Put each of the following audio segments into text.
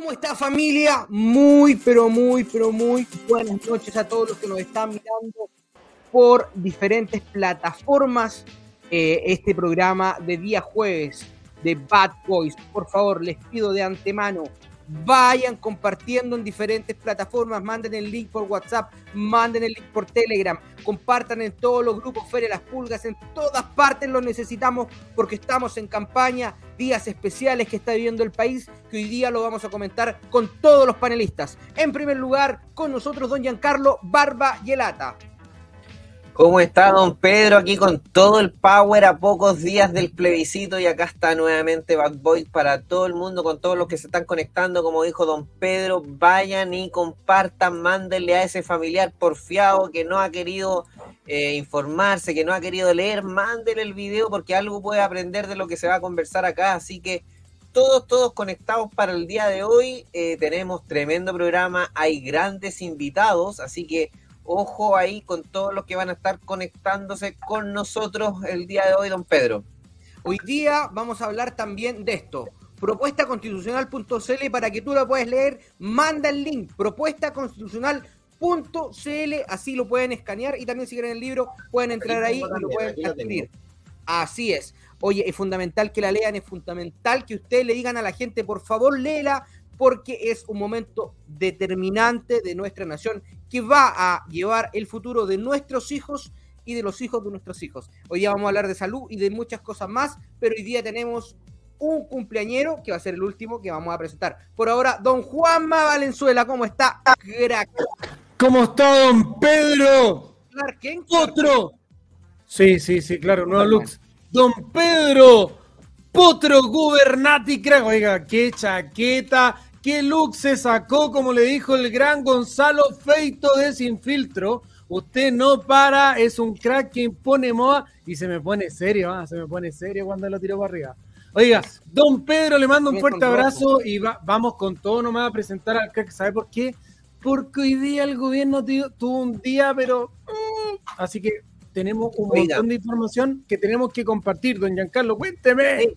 ¿Cómo está familia? Muy, pero muy, pero muy buenas noches a todos los que nos están mirando por diferentes plataformas. Eh, este programa de día jueves de Bad Boys. Por favor, les pido de antemano, vayan compartiendo en diferentes plataformas, manden el link por WhatsApp, manden el link por Telegram, compartan en todos los grupos Feria Las Pulgas, en todas partes lo necesitamos porque estamos en campaña, días especiales que está viviendo el país, que hoy día lo vamos a comentar con todos los panelistas. En primer lugar, con nosotros don Giancarlo Barba Yelata. ¿Cómo está don Pedro? Aquí con todo el power a pocos días del plebiscito y acá está nuevamente Bad Boy para todo el mundo, con todos los que se están conectando, como dijo don Pedro, vayan y compartan, mándenle a ese familiar porfiado que no ha querido eh, informarse, que no ha querido leer, mándenle el video porque algo puede aprender de lo que se va a conversar acá, así que todos, todos conectados para el día de hoy, eh, tenemos tremendo programa, hay grandes invitados, así que ojo ahí con todos los que van a estar conectándose con nosotros el día de hoy, don Pedro. Hoy día vamos a hablar también de esto. Propuesta constitucional.cl para que tú lo puedas leer, manda el link, propuesta constitucional.cl, así lo pueden escanear y también si quieren el libro pueden entrar ahí y lo pueden adquirir. Así es. Oye, es fundamental que la lean, es fundamental que ustedes le digan a la gente, por favor, léela, porque es un momento determinante de nuestra nación que va a llevar el futuro de nuestros hijos y de los hijos de nuestros hijos. Hoy día vamos a hablar de salud y de muchas cosas más, pero hoy día tenemos un cumpleañero que va a ser el último que vamos a presentar. Por ahora, don Juanma Valenzuela, ¿cómo está? Crack. ¿Cómo está don Pedro? Clark Otro. Sí, sí, sí, claro, no Lux. Don Pedro, Potro Gubernati Crack. Oiga, qué chaqueta, ¿Qué look se sacó, como le dijo el gran Gonzalo Feito de Sin Filtro? Usted no para, es un crack que impone moda y se me pone serio, ¿ah? se me pone serio cuando lo tiró para arriba. Oiga, don Pedro, le mando un fuerte abrazo y vamos con todo nomás a presentar al crack. ¿Sabe por qué? Porque hoy día el gobierno tuvo un día, pero... Mm, así que tenemos un montón de información que tenemos que compartir. Don Giancarlo, cuénteme.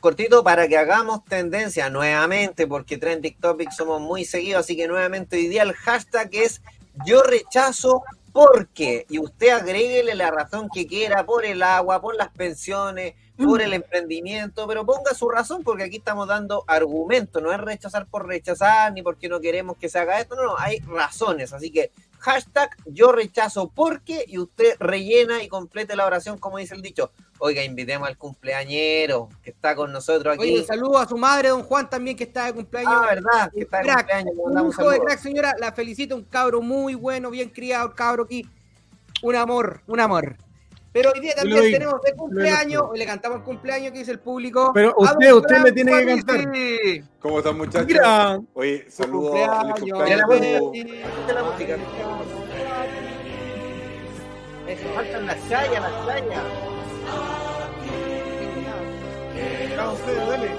cortito para que hagamos tendencia nuevamente, porque Trending Topics somos muy seguidos, así que nuevamente hoy día el hashtag es yo rechazo porque, y usted agréguele la razón que quiera por el agua, por las pensiones, por el emprendimiento, pero ponga su razón porque aquí estamos dando argumentos, no es rechazar por rechazar ni porque no queremos que se haga esto, no, no, hay razones, así que hashtag yo rechazo porque y usted rellena y complete la oración como dice el dicho. Oiga, invitemos al cumpleañero que está con nosotros aquí. Oye, saludo a su madre, don Juan, también que está de cumpleaños. Ah, verdad, que está de cumpleaños. Un hijo de crack, señora, la felicito, un cabro muy bueno, bien criado, cabro aquí. Un amor, un amor. Pero hoy día también tenemos de cumpleaños, hoy le cantamos el cumpleaños que dice el público. Pero usted, usted le tiene que cantar. ¿Cómo están muchachos? Mira. Oye, saludos a mis compañeros. la música. Eso, faltan las chayas, las chayas. Vamos, Pedro, dale.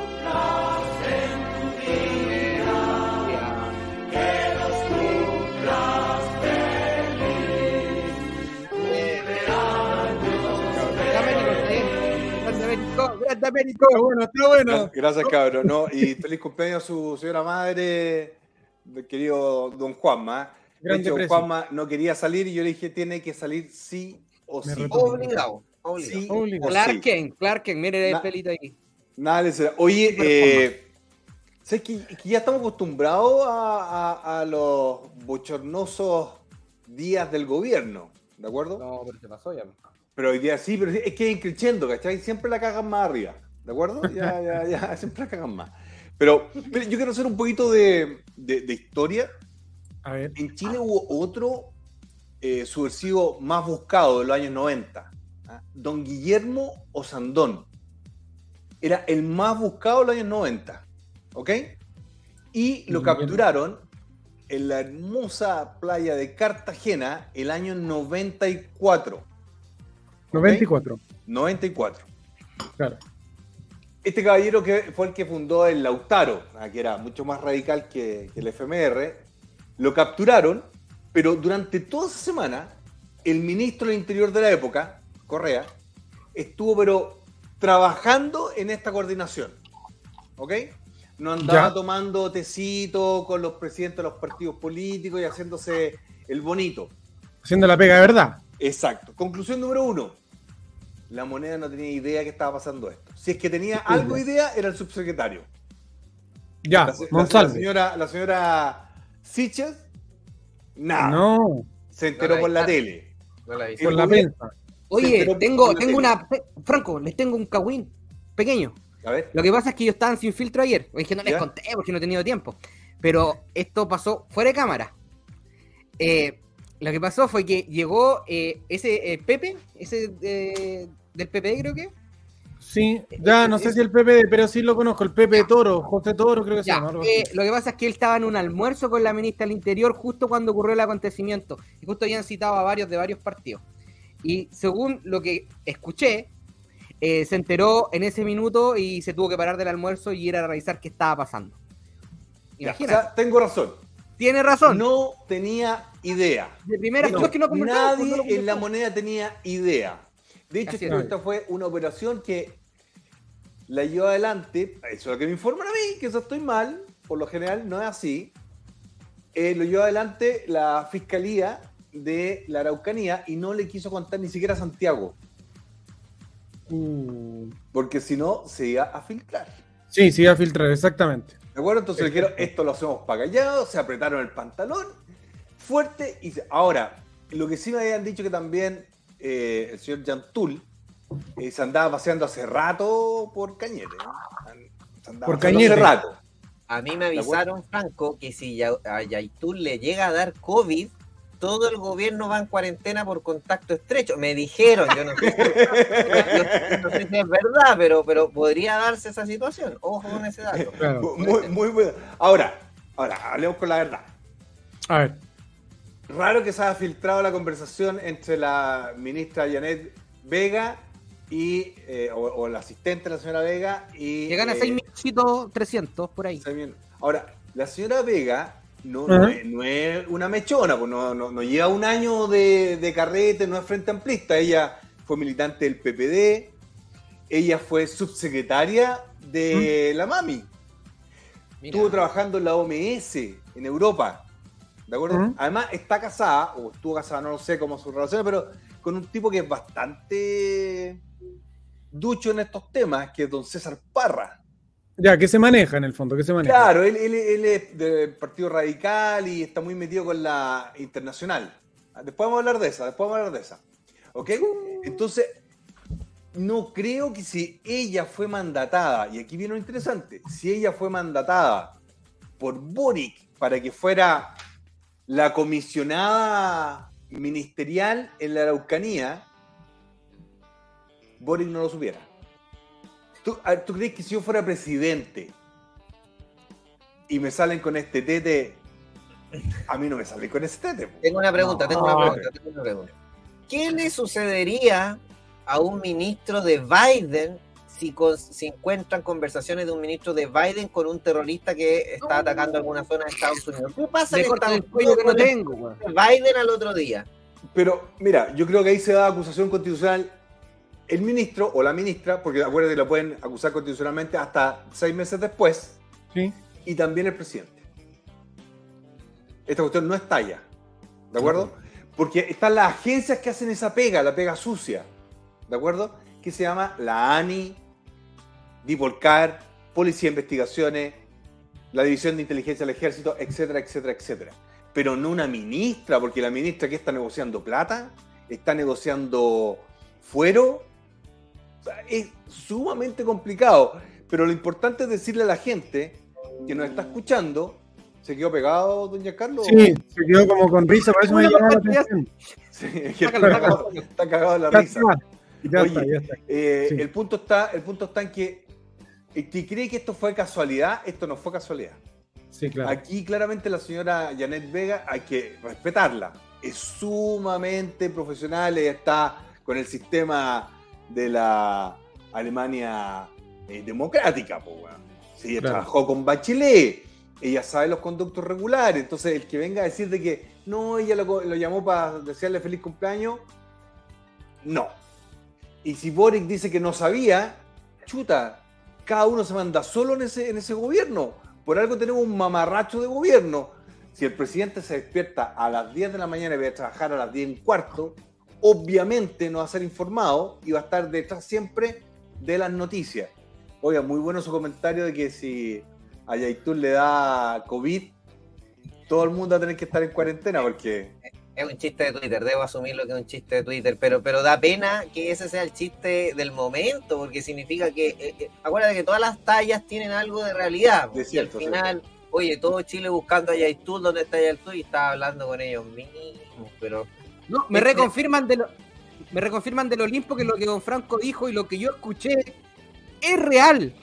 Grande Américo. bueno, está bueno. Gracias, cabrón. ¿no? Y feliz cumpleaños a su señora madre, querido don Juanma. De hecho, Juanma no quería salir y yo le dije, tiene que salir sí o sí. Obligado. Sí, obligado. Clark Kent, Clark Kent, mire el pelito ahí. Nada, oye, eh, sé que, ya estamos acostumbrados a, a, los bochornosos días del gobierno, ¿de acuerdo? No, pero te pasó ya. Pero hoy día sí, pero es que es creciendo, ¿cachai? Siempre la cagan más arriba, ¿de acuerdo? Ya, ya, ya, siempre la cagan más. Pero, pero yo quiero hacer un poquito de, de, historia. A ver. En Chile hubo otro eh, subversivo más buscado de los años 90, ¿ah? don Guillermo Osandón. Era el más buscado de los años 90, ¿ok? Y lo capturaron en la hermosa playa de Cartagena el año 94. 94. 94. Claro. Este caballero que fue el que fundó el Lautaro, ah, que era mucho más radical que, el FMR, lo capturaron, pero durante toda esa semana, el ministro del Interior de la época, Correa, estuvo pero trabajando en esta coordinación. ¿Ok? No andaba Ya. tomando tecito con los presidentes de los partidos políticos y haciéndose el bonito. Haciendo la pega de verdad. Exacto. Conclusión número uno. La moneda no tenía idea que estaba pasando esto. Si es que tenía algo de idea, era el subsecretario. Ya, La, Monsalve. la señora, la señora Siches, nada. No, Se enteró No la por la tele. No la por la prensa. Oye, tengo, tengo una. Franco, les tengo un cagüín pequeño. A ver. Lo que pasa es que ellos estaban sin filtro ayer. Es que no les ¿Ya? conté porque no he tenido tiempo. Pero esto pasó fuera de cámara. Eh, lo que pasó fue que llegó eh, ese eh, Pepe, ese eh, del PP creo que. Sí, ya no sé si el Pepe, pero sí lo conozco, el Pepe Toro, José Toro, creo que se llama. eh, lo que pasa es que él estaba en un almuerzo con la ministra del Interior justo cuando ocurrió el acontecimiento. Y justo habían citado a varios de varios partidos. Y según lo que escuché, eh, se enteró en ese minuto y se tuvo que parar del almuerzo y ir a revisar qué estaba pasando. Ya, o Imagínate. sea, tengo razón. Tiene razón. No tenía idea. de primera, No, que no pues, nadie no lo en la moneda tenía idea. De hecho, esta fue una operación que la llevó adelante, eso es lo que me informan a mí, que eso estoy mal, por lo general no es así. Eh, lo llevó adelante la Fiscalía de la Araucanía y no le quiso contar ni siquiera a Santiago, Uh, porque si no se iba a filtrar. sí, sí, a filtrar, exactamente. ¿De acuerdo? Entonces le dijeron, esto lo hacemos para callado, se apretaron el pantalón fuerte y ahora, lo que sí me habían dicho que también eh, el señor Yantul eh, se andaba paseando hace rato por Cañete. ¿no? Se andaba Por Cañete. Hace rato. A mí me avisaron, Franco, que si a Yaitul le llega a dar COVID, todo el gobierno va en cuarentena por contacto estrecho. Me dijeron, yo no sé, yo no sé si es verdad, pero, pero podría darse esa situación. Ojo con ese dato. Claro. Muy, muy bueno. Ahora, ahora, hablemos con la verdad. A ver, Raro que se haya filtrado la conversación entre la ministra Janet Vega y, eh, o, o la asistente de la señora Vega y... Que gana eh, 6 milloncitos 300 por ahí. Ahora, la señora Vega no, es, no es una mechona, pues no, no- no lleva un año de, de carrete, no es frente amplista. Ella fue militante del PPD, ella fue subsecretaria de la MAMI, Mira. estuvo trabajando en la OMS en Europa. ¿De acuerdo? Ujú. Además, está casada, o estuvo casada, no lo sé cómo su relación, pero con un tipo que es bastante ducho en estos temas, que es don César Parra. ya, ¿qué se maneja en el fondo? ¿Qué se maneja? Claro, él, él- él es del Partido Radical y está muy metido con la internacional. Después vamos a hablar de esa, después vamos a hablar de esa. ¿Ok? Entonces, no creo que si ella fue mandatada, y aquí viene lo interesante, si ella fue mandatada por Boric para que fuera la comisionada ministerial en la Araucanía, Boric no lo supiera. ¿Tú, a ver, ¿tú crees que si yo fuera presidente y me salen con este tete, a mí no me salen con ese tete? Tengo una pregunta, tengo una No. pregunta, tengo una pregunta. ¿Qué le sucedería a un ministro de Biden si, con- si encuentran conversaciones de un ministro de Biden con un terrorista que está atacando alguna zona de Estados Unidos? ¿Qué pasa Estados el cuello que no tengo, Biden al otro día? Pero mira, yo creo que ahí se da acusación constitucional el ministro o la ministra, porque acuérdate que lo pueden acusar constitucionalmente hasta seis meses después, Sí. y también el presidente. Esta cuestión no es talla, ¿de acuerdo? Porque están las agencias que hacen esa pega, la pega sucia, ¿de acuerdo? Que se llama la ANI, Dipolcar, Policía de Investigaciones, la División de Inteligencia del Ejército, etcétera, etcétera, etcétera. Pero no una ministra, porque la ministra que está negociando plata, está negociando fuero. O sea, es sumamente complicado. Pero lo importante es decirle a la gente que nos está escuchando, ¿se quedó pegado, doña Carlos? Sí, se quedó como con risa, por eso me llamó la atención. Sí, es que Sácalo, está, cagado, está cagado la risa. Oye. Eh, el, punto está, el punto está en que el que cree que esto fue casualidad, esto no fue casualidad. Sí, claro. Aquí claramente la señora Janet Vega hay que respetarla. Es sumamente profesional, ella está con el sistema de la Alemania eh, democrática. Po, weón. Sí, ella Claro. trabajó con Bachelet, ella sabe los conductos regulares, entonces el que venga a decir de que no, ella lo, lo llamó para desearle feliz cumpleaños, no. Y si Boric dice que no sabía, chuta, cada uno se manda solo en ese, en ese gobierno. Por algo tenemos un mamarracho de gobierno. Si el presidente se despierta a las 10 de la mañana y va a trabajar a las 10 y cuarto, obviamente no va a ser informado y va a estar detrás siempre de las noticias. Oiga, muy bueno su comentario de que si a Yaitul le da COVID, todo el mundo va a tener que estar en cuarentena porque... Es un chiste de Twitter, debo asumirlo que es un chiste de Twitter, pero, pero da pena que ese sea el chiste del momento, porque significa que, eh, eh, acuérdate que todas las tallas tienen algo de realidad. De cierto, y al final, oye, todo Chile buscando a Yaitul, ¿dónde está Yaitul? Y estaba hablando con ellos mismos, pero... No, me reconfirman de lo, me reconfirman del Olimpo que lo que don Franco dijo y lo que yo escuché es real.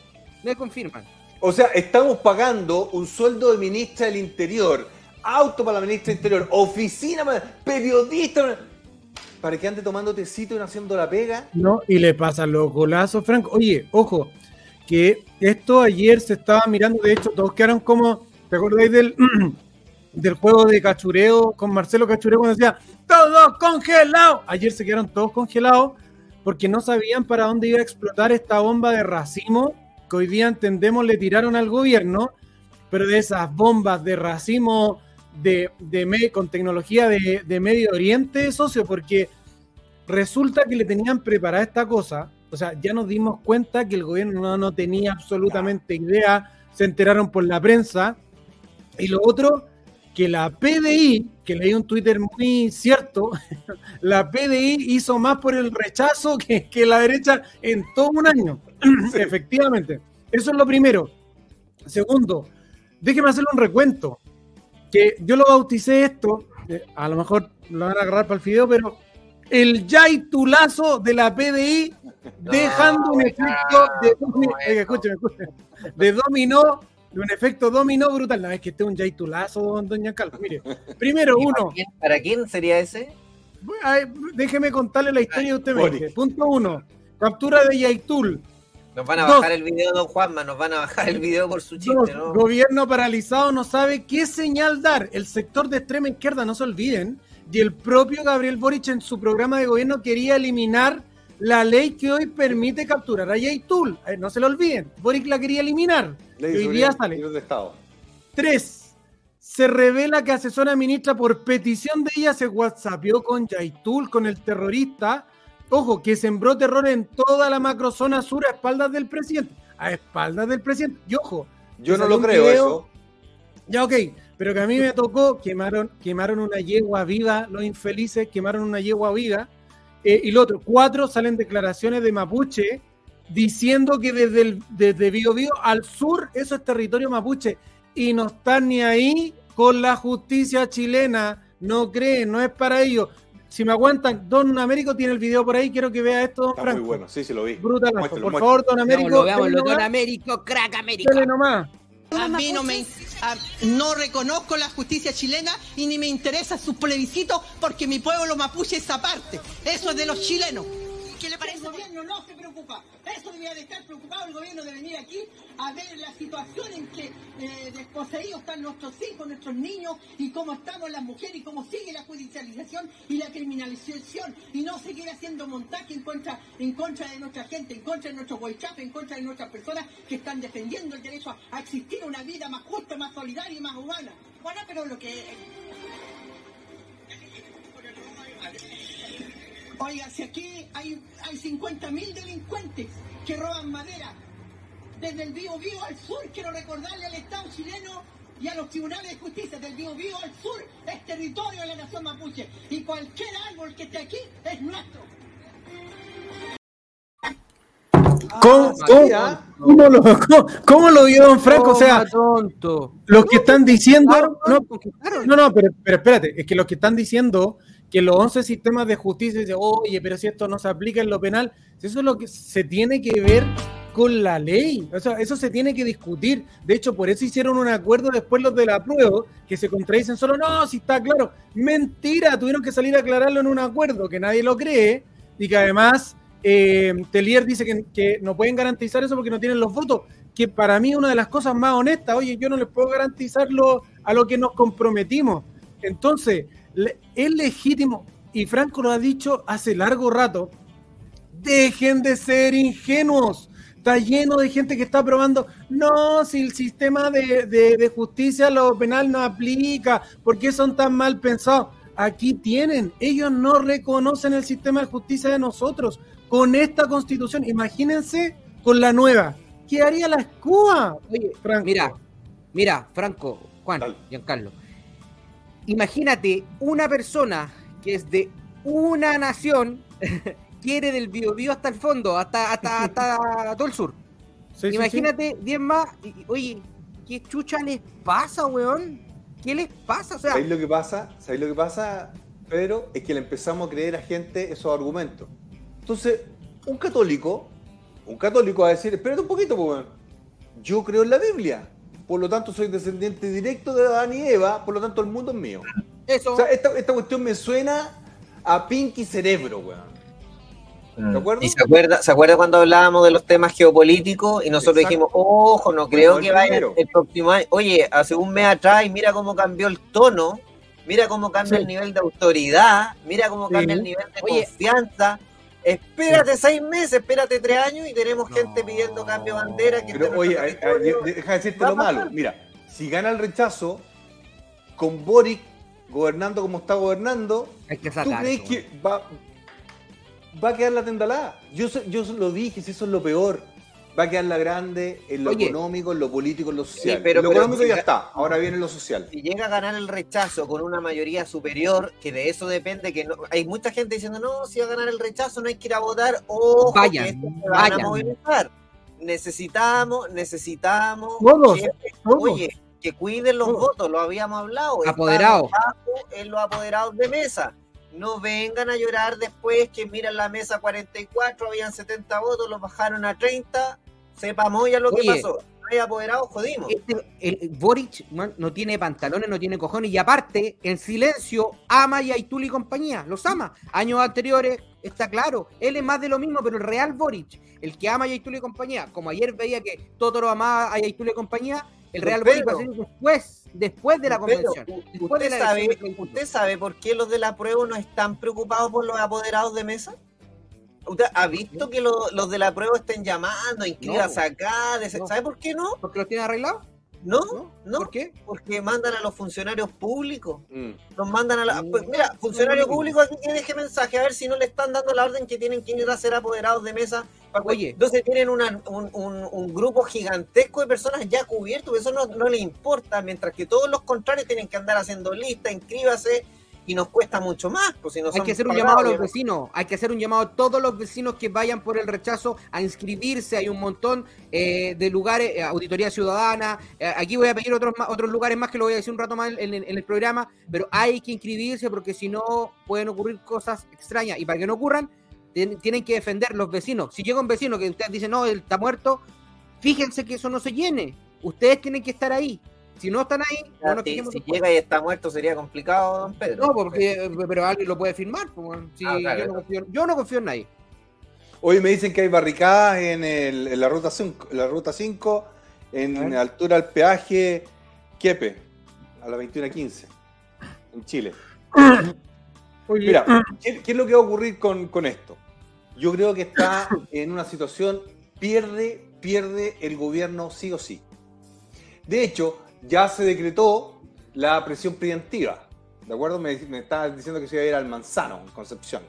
Me confirman. O sea, estamos pagando un sueldo de ministra del Interior, auto para la ministra del Interior, oficina periodista para que ande tomando tecito y no haciendo la pega. No, y le pasa los golazos, Franco. Oye, ojo, que esto ayer se estaba mirando, de hecho, todos quedaron como, ¿te acordáis del, del juego de cachureo con Marcelo Cachureo cuando decía, todos congelados? Ayer se quedaron todos congelados porque no sabían para dónde iba a explotar esta bomba de racimo que hoy día entendemos le tiraron al gobierno, pero de esas bombas de racimo de, de con tecnología de, de, Medio Oriente, socio, porque resulta que le tenían preparada esta cosa, o sea, ya nos dimos cuenta que el gobierno no, no tenía absolutamente idea, se enteraron por la prensa, y lo otro, que la PDI, que leí un Twitter muy cierto, la PDI hizo más por el rechazo que, que la derecha en todo un año. Efectivamente. Eso es lo primero. Segundo, déjeme hacer un recuento. Que yo lo bauticé esto, eh, a lo mejor lo van a agarrar para el fideo, pero el yaitulazo de la PDI dejando un efecto de, escúcheme, de dominó un efecto dominó brutal. No, es que este es un yaitulazo, doña Calvo. Mire, primero uno. ¿Para quién, sería ese? déjeme contarle la historia de usted. Punto uno. Captura de Yaitul. Nos van a bajar el video, don Juanma, nos van a bajar el video por su chiste, ¿no? Gobierno paralizado no sabe qué señal dar. El sector de extrema izquierda, no se olviden, y el propio Gabriel Boric en su programa de gobierno quería eliminar la ley que hoy permite capturar a Yaitul. Eh, no se lo olviden, Boric la quería eliminar. hoy día sale. De Estado. Tres, se revela que asesora ministra por petición de ella se whatsappió con Yaitul, con el terrorista, Ojo, que sembró terror en toda la macrozona sur a espaldas del presidente. A espaldas del presidente. Y ojo. Yo no lo creo eso. Ya, ok. Pero que a mí me tocó, quemaron, quemaron una yegua viva, los infelices quemaron una yegua viva. Eh, y lo otro, cuatro salen declaraciones de Mapuche diciendo que desde, el, desde Bio, al sur eso es territorio mapuche. Y no están ni ahí con la justicia chilena. No creen, no es para ellos si me aguantan, Don Américo tiene el video por ahí, quiero que vea esto, Está muy bueno, sí, sí lo vi. Brutal, por favor, Don Américo. lo Don Américo, crack Américo. Dale nomás. A mí no me no reconozco la justicia chilena y ni me interesa su plebiscito porque mi pueblo mapuche es aparte. Eso es de los chilenos. ¿Qué le parece? El gobierno no se preocupa. Eso debería de estar preocupado el gobierno de venir aquí a ver la situación en que eh, desposeídos están nuestros hijos, nuestros niños y cómo estamos las mujeres y cómo sigue la judicialización y la criminalización y no seguir haciendo montaje en contra, en contra de nuestra gente, en contra de nuestros huaychapes, en contra de nuestras personas que están defendiendo el derecho a, a existir una vida más justa, más solidaria y más humana. Bueno, pero lo que Oiga, si aquí hay, hay 50.000 delincuentes que roban madera, desde el Bío Bío al sur, quiero recordarle al Estado chileno y a los tribunales de justicia del Bío Bío al sur, es territorio de la nación mapuche. Y cualquier árbol que esté aquí es nuestro. ¿Cómo, ah, cómo, lo, cómo, lo, vio Don Franco? o sea, tonto. los que están diciendo. No, no, pero, pero espérate, es que los que están diciendo que los 11 sistemas de justicia dicen, oye, pero si esto no se aplica en lo penal, eso es lo que se tiene que ver con la ley. O sea, eso se tiene que discutir. De hecho, por eso hicieron un acuerdo después los de la prueba, que se contradicen solo, no, si está claro. Mentira, tuvieron que salir a aclararlo en un acuerdo que nadie lo cree y que además eh, Telier dice que, que, no pueden garantizar eso porque no tienen los votos, que para mí es una de las cosas más honestas. Oye, yo no les puedo garantizarlo a lo que nos comprometimos. Entonces, es legítimo, y Franco lo ha dicho hace largo rato, dejen de ser ingenuos, Está lleno de gente que está probando, no, si el sistema de, de- de justicia, lo penal no aplica, ¿por qué son tan mal pensados? Aquí tienen, ellos no reconocen el sistema de justicia de nosotros. Con esta constitución, imagínense con la nueva. ¿Qué haría la escoba? Oye, Franco? mira, mira, Franco, Juan, Dale. Giancarlo. Imagínate una persona que es de una nación, quiere del Biobío hasta el fondo, hasta, hasta, hasta todo el sur. Sí, sí, sí. Imagínate 10 más. y- oye, ¿qué chucha les pasa, weón? ¿Qué les pasa? O sea, ¿Sabéis lo que pasa? ¿Sabéis lo que pasa, Pedro? Es que le empezamos a creer a gente esos argumentos. Entonces, un católico, un católico va a decir, espérate un poquito, pues, weón. yo creo en la Biblia. Por lo tanto, soy descendiente directo de Adán y Eva, por lo tanto, el mundo es mío. eso. O sea, esta, esta cuestión me suena a Pinky Cerebro, weón. ¿De acuerdo? ¿Y se acuerda, se acuerda cuando hablábamos de los temas geopolíticos y nosotros Exacto. dijimos, ojo, no creo Bueno, el que vaya primero. el próximo año? Oye, hace un mes atrás, y mira cómo cambió el tono, mira cómo cambia Sí. el nivel de autoridad, mira cómo Sí. cambia el nivel de Oye. confianza. Espérate seis meses, espérate tres años y tenemos gente pidiendo cambio de bandera. Que Pero oye, a- deja de decirte lo malo. Mira, si gana el rechazo, con Boric gobernando como está gobernando, Hay que ¿tú crees eso, que va, va a quedar la tendalada? Yo, yo lo dije, si eso es lo peor. Va a quedar la grande en lo Oye. económico, en lo político, en lo social. pero- lo pero económico si ya está, ahora viene lo social. si llega a ganar el rechazo con una mayoría superior, que de eso depende, que no, hay mucha gente diciendo, no, si va a ganar el rechazo no hay que ir a votar, ojo, Vayan, que se van a vayan. movilizar. Necesitamos, necesitamos Todos, que, todos. oye, que cuiden los Todos. votos, lo habíamos hablado. Apoderados. en los apoderados de mesa. No vengan a llorar después que miran la mesa 44, habían 70 votos, los bajaron a 30, sepamos ya lo que pasó. No hay apoderados, jodimos. Este- el, Boric man, no tiene pantalones, no tiene cojones y aparte, en silencio, ama y a Itul y compañía, los ama. Años anteriores, está claro, él es más de lo mismo, pero el real Boric, el que ama a Itul y compañía, como ayer veía que Totoro amaba a Itul y compañía, el real Boric va a ser después, después de la convención. u- después de ¿usted, la sabe, elección del 21. ¿Usted sabe por qué los de la prueba no están preocupados por los apoderados de mesa? ¿Usted ha visto que lo- los de la prueba estén llamando, inscríbase acá? de- No. ¿Sabe por qué no? ¿Porque los tiene arreglados? No, ¿No? no, ¿Por qué? porque mandan a los funcionarios públicos. Mm. Los mandan a la. Mm. pues mira, funcionario Mm. público aquí que deje mensaje a ver si no le están dando la orden que tienen que ir a ser apoderados de mesa. para- Oye. Entonces tienen una- un, un- un grupo gigantesco de personas ya cubiertos, eso no, no le importa, mientras que todos los contrarios tienen que andar haciendo lista, inscríbase, y nos cuesta mucho más. Pues si no Hay que hacer un pagados, llamado a los vecinos, hay que hacer un llamado a todos los vecinos que vayan por el rechazo a inscribirse. Hay un montón eh, de lugares, eh, auditoría ciudadana. eh, aquí voy a pedir otros otros lugares más que lo voy a decir un rato más en, en- en el programa, pero hay que inscribirse porque si no pueden ocurrir cosas extrañas y para que no ocurran tien- tienen que defender los vecinos. Si llega un vecino que ustedes dicen no, él está muerto, fíjense que eso no se llene. Ustedes tienen que estar ahí. Si no están ahí, no nos Si, llega y está muerto sería complicado, don Pedro. No, porque, pero alguien lo puede firmar. pues. Si Ah, claro. yo, no confío, yo no confío en nadie. Hoy me dicen que hay barricadas en, el- en la ruta 5, en la ruta 5 en altura al peaje Quiepe, a la 21.15, en Chile. Oye, Mira, ¿qué, qué es lo que va a ocurrir con, con esto? Yo creo que está en una situación, pierde, pierde el gobierno sí o sí. De hecho, ya se decretó la presión preventiva. ¿De acuerdo? Me, me diciendo que se iba a ir al manzano, en Concepción.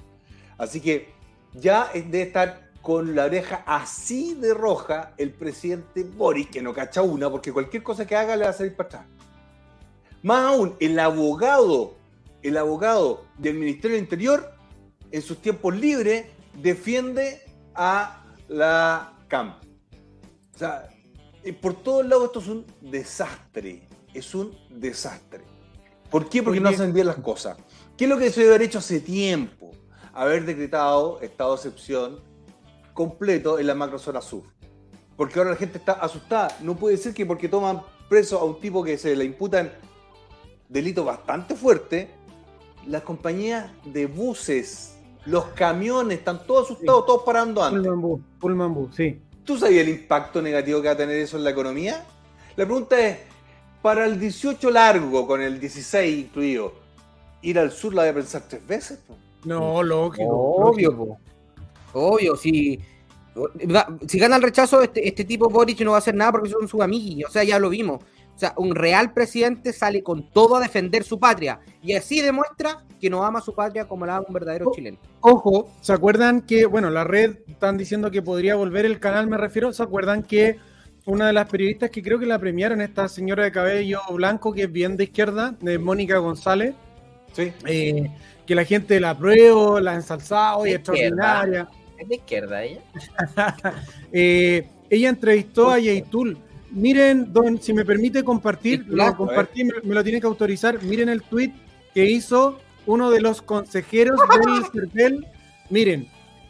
Así que ya debe estar con la oreja así de roja el presidente Boris, que no cacha una, porque cualquier cosa que haga le va a salir para atrás. Más aún, el abogado, el abogado del Ministerio del Interior, en sus tiempos libres, defiende a la CAM. O sea, por todos lados esto es un desastre. Es un desastre. ¿Por qué? Porque no hacen bien las cosas. ¿Qué es lo que se debe haber hecho hace tiempo? Haber decretado estado de excepción completo en la macrozona sur. Porque ahora la gente está asustada. No puede ser que porque toman preso a un tipo que se le imputan delitos bastante fuertes, las compañías de buses, los camiones, están todos asustados, todos parando antes. Pullman Bus, Pullman Bus, sí. ¿Tú sabías el impacto negativo que va a tener eso en la economía? La pregunta es, para el 18 largo, con el 16 incluido, ¿ir al sur la de pensar tres veces? po? No, lógico. Obvio, po. obvio. Si Si gana el rechazo, este, este tipo Boric no va a hacer nada porque son sus amigos. O sea, ya lo vimos. O sea, un real presidente sale con todo a defender su patria. Y así demuestra que no ama su patria como la ama un verdadero Oh. chileno. Ojo, ¿se acuerdan que, bueno, la red están diciendo que podría volver el canal, me refiero? ¿Se acuerdan que una de las periodistas que creo que la premiaron, esta señora de cabello blanco, que es bien de izquierda, de Mónica González, Sí. eh, que la gente la aprueba, la ha ensalzado y De es extraordinaria. Es de izquierda ella. Eh, ella entrevistó a Yaitul. Miren, don, si me permite compartir, Sí, claro. lo compartí, me, me lo tiene que autorizar. Miren el tweet que hizo uno de los consejeros del CERVEL. Miren,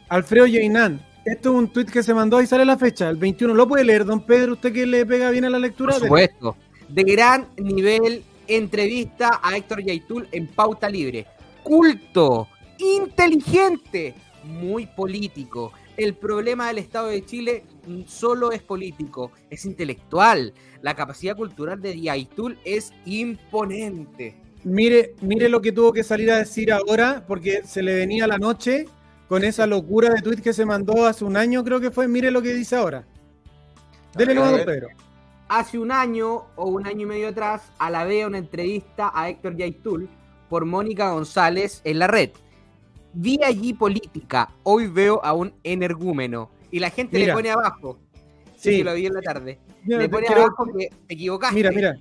Alfredo Yainán. Esto es un tweet que se mandó y sale la fecha, el 21. ¿Lo puede leer, don Pedro? ¿Usted que le pega bien a la lectura? Por supuesto. De gran nivel, entrevista a Héctor Yaitul en pauta libre. Culto, inteligente, muy político. El problema del Estado de Chile solo es político, es intelectual. La capacidad cultural de Yaitul es imponente. Mire, mire lo que tuvo que salir a decir ahora, porque se le venía la noche con esa locura de tweet que se mandó hace un año, creo que fue. Mire lo que dice ahora. Dele A don. Pedro. Hace un año o un año y medio atrás, a la vez una entrevista a Héctor Yaitul por Mónica González en la red. Vi allí política, hoy veo a un energúmeno. Y la gente Mira. le pone abajo. Sí, lo vi en la tarde. Mira, le pone creo- abajo que te equivocaste. Mira, mira.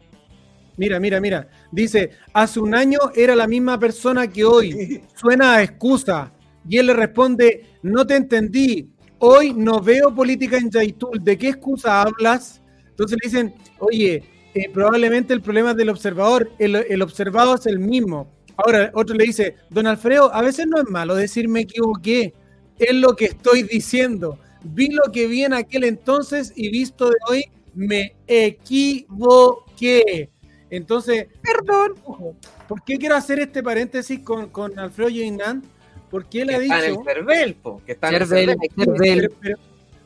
Mira, mira, mira. Dice, hace un año era la misma persona que hoy. Suena a excusa. Y él le responde, no te entendí. Hoy no veo política en Yaitul. ¿De qué excusa hablas? Entonces le dicen, oye, eh, probablemente el problema es del observador. El, el observado es el mismo. Ahora, otro le dice, don Alfredo, a veces no es malo decir me equivoqué. Es lo que estoy diciendo. Vi lo que vi en aquel entonces y visto de hoy, me equivoqué. Entonces, Perdón. ojo, ¿por qué quiero hacer este paréntesis con, con Alfredo Yeinan? Porque él Que ha está en dicho... el Cervel, po, que está en el Cervel, Cervel. Cervel. Pero- pero,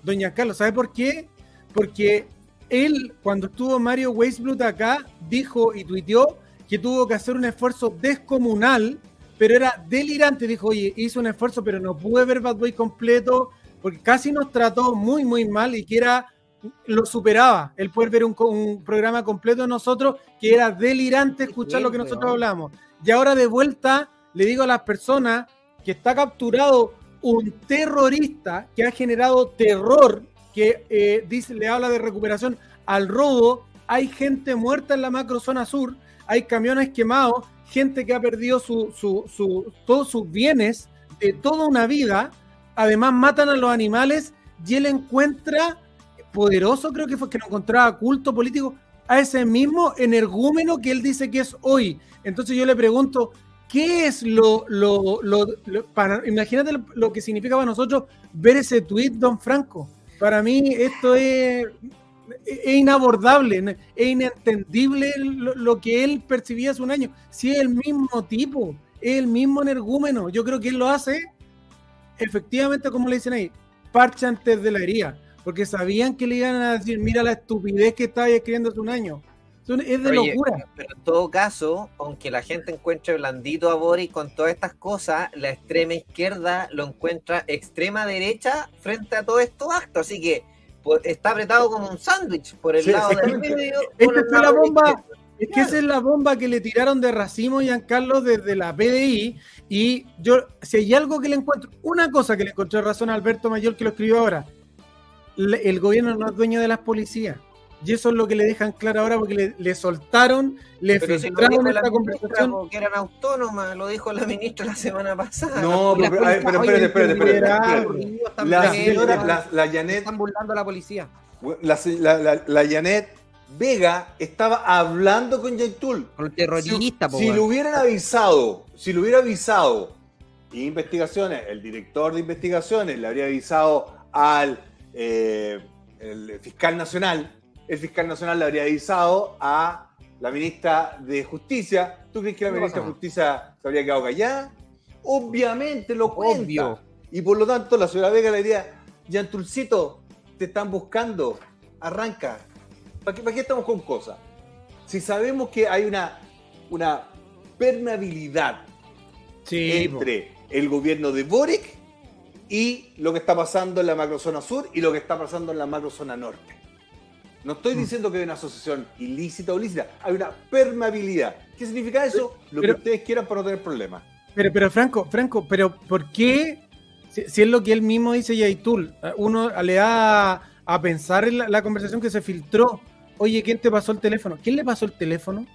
doña Carlos, ¿sabe por qué? Porque él, cuando estuvo Mario Weisblut acá, dijo y tuiteó que tuvo que hacer un esfuerzo descomunal, pero era delirante. Dijo, oye, hice un esfuerzo, pero no pude ver Bad Boy completo, porque casi nos trató muy, muy mal y que era lo superaba. El poder ver un, programa completo de nosotros que era delirante escuchar lo que nosotros hablamos. Y ahora de vuelta le digo a las personas que está capturado un terrorista que ha generado terror, que eh, dice, le habla de recuperación al robo, hay gente muerta en la macrozona sur, hay camiones quemados, gente que ha perdido su, su- su- todos sus bienes de toda una vida, además matan a los animales y él encuentra, poderoso creo que fue que no encontraba culto político, a ese mismo energúmeno que él dice que es hoy. Entonces yo le pregunto, ¿qué es lo, lo, lo- lo- para, imagínate lo, lo que significa para nosotros ver ese tweet, don Franco? Para mí esto es, es inabordable, es inentendible lo, lo que él percibía hace un año. Si es el mismo tipo, es el mismo energúmeno, yo creo que él lo hace efectivamente, como le dicen ahí, parche antes de la herida, porque sabían que le iban a decir, mira la estupidez que estaba escribiendo hace un año. Es de Oye, locura. Pero en todo caso, aunque la gente encuentre blandito a Boris con todas estas cosas, la extrema izquierda lo encuentra extrema derecha frente a todos estos actos. Así que pues, está apretado como un sándwich por el Sí, lado del medio. Esta fue la bomba. izquierda. Es que esa es la bomba que le tiraron de racimo y Giancarlo desde la PDI. Y yo, si hay algo que le encuentro, una cosa que le encontré razón a Alberto Mayor que lo escribió ahora, el gobierno no es dueño de las policías. Y eso es lo que le dejan claro ahora porque le, le soltaron, le Pero si filtraron la esta conversación. po, que eran autónomas, lo dijo la ministra la semana pasada. No, pero, pero, pero espérate, espérate, espérate, La la, la Janet, están burlando a la policía. la, la, la- la Janet Vega estaba hablando con Yaitul. Con el terrorista, si, si lo hubieran avisado, si lo hubiera avisado investigaciones, el director de investigaciones le habría avisado al eh, el fiscal nacional, el fiscal nacional le habría avisado a la ministra de Justicia. ¿Tú crees que la No ministra de Justicia se habría quedado callada? Obviamente lo cuenta. Obvio. Y por lo tanto la señora Vega le diría, Yantulcito, te están buscando, arranca. ¿Para qué, para qué estamos con cosas? Si sabemos que hay una, una permeabilidad Sí, po. entre el gobierno de Boric y lo que está pasando en la macrozona sur y lo que está pasando en la macrozona norte. No estoy Mm. diciendo que hay una asociación ilícita o lícita, hay una permeabilidad. ¿Qué significa eso? Lo Pero- que ustedes quieran para no tener problemas. Pero, pero Franco, Franco, pero ¿por qué? Si, si es lo que él mismo dice Yaitul, uno le da a, a pensar en la, la conversación que se filtró. Oye, ¿quién te pasó el teléfono? ¿Quién le pasó el teléfono?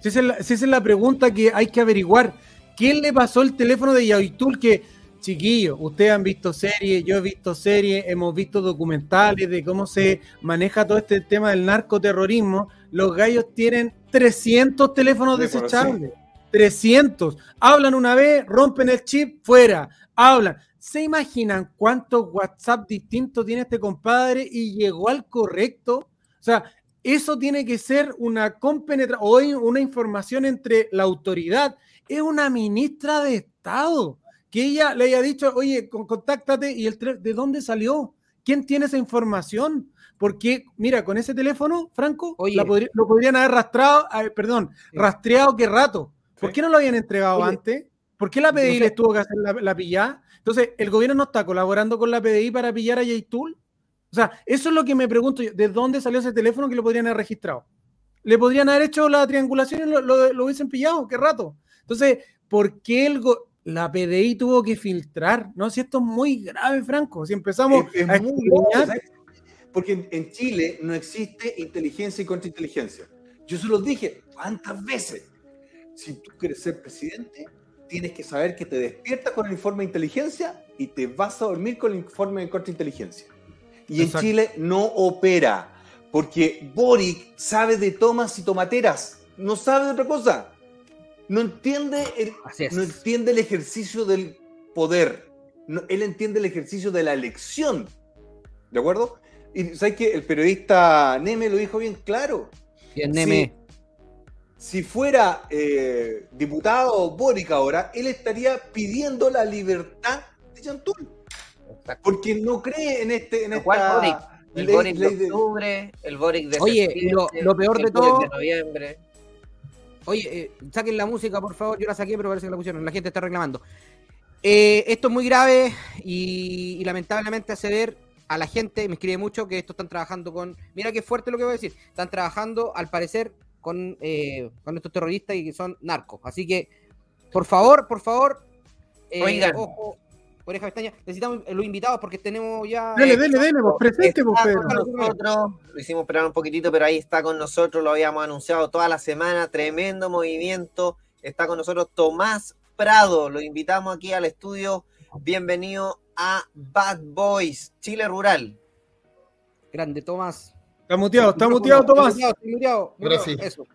Si esa es la, si esa es la pregunta que hay que averiguar. ¿Quién le pasó el teléfono de Yaitul? Que, chiquillos, ustedes han visto series, yo he visto series, hemos visto documentales de cómo se maneja todo este tema del narcoterrorismo. Los gallos tienen 300 teléfonos Teléfonos, desechables. 300. Hablan una vez, rompen el chip, fuera. Hablan. ¿Se imaginan cuántos WhatsApp distintos tiene este compadre y llegó al correcto? O sea, eso tiene que ser una compenetración o una información entre la autoridad. Es una ministra de Estado que ella le haya dicho, oye, con- contáctate y el ¿de dónde salió? ¿Quién tiene esa información? Porque, mira, con ese teléfono, Franco, Oye. la podri- lo podrían haber rastreado, eh, perdón, Sí. rastreado qué rato. ¿Por qué no lo habían entregado Oye, antes? ¿Por qué la PDI no sé. les tuvo que hacer la, la pillada? Entonces, ¿el gobierno no está colaborando con la PDI para pillar a Yaitul? O sea, eso es lo que me pregunto yo. ¿De dónde salió ese teléfono que lo podrían haber registrado? ¿Le podrían haber hecho la triangulación y lo, lo- lo hubiesen pillado? ¿Qué rato? Entonces, ¿por qué el la PDI tuvo que filtrar? No, si esto es muy grave, Franco. Si empezamos Es- es a grave. Porque en, en Chile no existe inteligencia y contrainteligencia. Yo se los dije, ¿cuántas veces? Si tú quieres ser presidente, tienes que saber que te despiertas con el informe de inteligencia y te vas a dormir con el informe de contrainteligencia. Y Exacto. en Chile no opera, porque Boric sabe de tomas y tomateras, no sabe de otra cosa. No entiende el, no entiende el ejercicio del poder. No- él entiende el ejercicio de la elección. ¿De acuerdo? Y sabes que el periodista Neme lo dijo bien claro. Bien, Neme. Si fuera eh, diputado Boric ahora, él estaría pidiendo la libertad de Chantul. Porque no cree en este en ¿Cuál esta Boric? El ley- Boric de ley de- octubre, el Boric de Oye, lo- lo peor de el Boric todo- de noviembre. Oye, eh, saquen la música, por favor. Yo la saqué, pero parece que la pusieron. La gente está reclamando. Eh, esto es muy grave y, y lamentablemente hace ver a la gente, me escribe mucho, que esto están trabajando con... Mira qué fuerte lo que voy a decir. Están trabajando, al parecer, con, eh, con estos terroristas y que son narcos. Así que, por favor, por favor, eh, Oigan. ojo, oreja pestaña, necesitamos los invitados porque tenemos ya... Dele, eh, dele, dele, pues presente, Está Pedro. nosotros, lo hicimos esperar un poquitito, pero ahí está con nosotros, lo habíamos anunciado toda la semana, tremendo movimiento, está con nosotros Tomás Prado, lo invitamos aquí al estudio, bienvenido a Bad Boys, Chile Rural. Grande, Tomás. Está muteado, está muteado, Tomás. Estoy muteado, Ahora sí. Eso.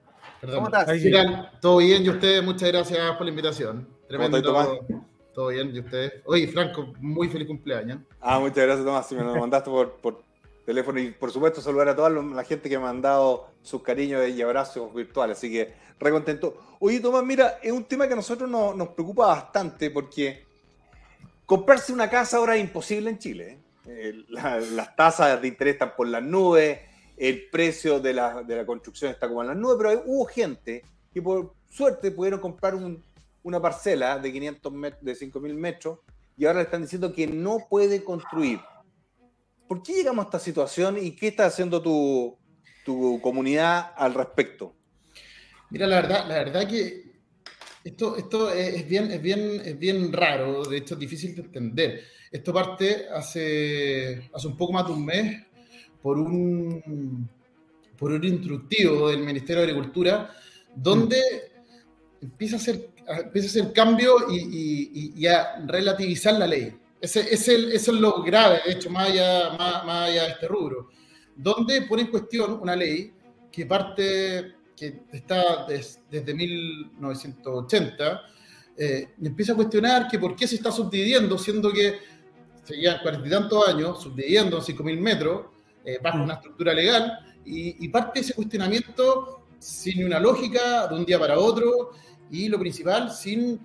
Perdón. ¿Cómo estás? ¿Todo bien? ¿Y ustedes? Muchas gracias por la invitación. Tremendo. Todo bien, ¿y ustedes? Oye, Franco, muy feliz cumpleaños. Ah, muchas gracias, Tomás. Si me lo mandaste por, por teléfono. Y por supuesto, saludar a toda la gente que me ha mandado sus cariños y abrazos virtuales. Así que, re contento. Oye, Tomás, mira, es un tema que a nosotros nos, nos preocupa bastante porque comprarse una casa ahora es imposible en Chile. ¿eh? La- las tasas de interés están por las nubes, el precio de la, de la construcción está como en las nubes, pero hubo gente que por suerte pudieron comprar un- una parcela de 500 met- de 5.000 metros y ahora le están diciendo que no puede construir. ¿Por qué llegamos a esta situación y qué está haciendo tu, tu comunidad al respecto? Mira, la verdad, la verdad que esto, esto es, bien, es, bien, es bien raro, de hecho es difícil de entender. Esto parte hace, hace un poco más de un mes por un, por un instructivo del Ministerio de Agricultura, donde empieza a hacer, empieza a hacer cambio y, y- y- a relativizar la ley. Ese, es el- eso es lo grave, de hecho, más allá, más, más allá de este rubro, donde pone en cuestión una ley que parte, que está des- desde 1980, eh, y empieza a cuestionar que por qué se está subdividiendo, siendo que seguían cuarenta y tantos años subdividiendo en 5.000 metros eh, bajo una estructura legal, y, y parte ese cuestionamiento sin una lógica de un día para otro, y lo principal, sin,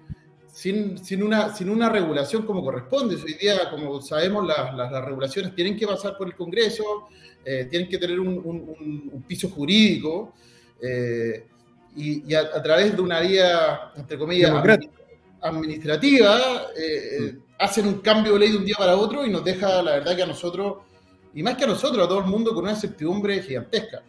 sin, sin, una, sin una regulación como corresponde. Hoy día, como sabemos, las, las- las regulaciones tienen que pasar por el Congreso, eh, tienen que tener un, un- un- un piso jurídico, eh, y, y a, a través de una vía, entre comillas, administrativa, eh, eh, hacen un cambio de ley de un día para otro y nos deja, la verdad, que a nosotros, y más que a nosotros, a todo el mundo, con una incertidumbre gigantesca.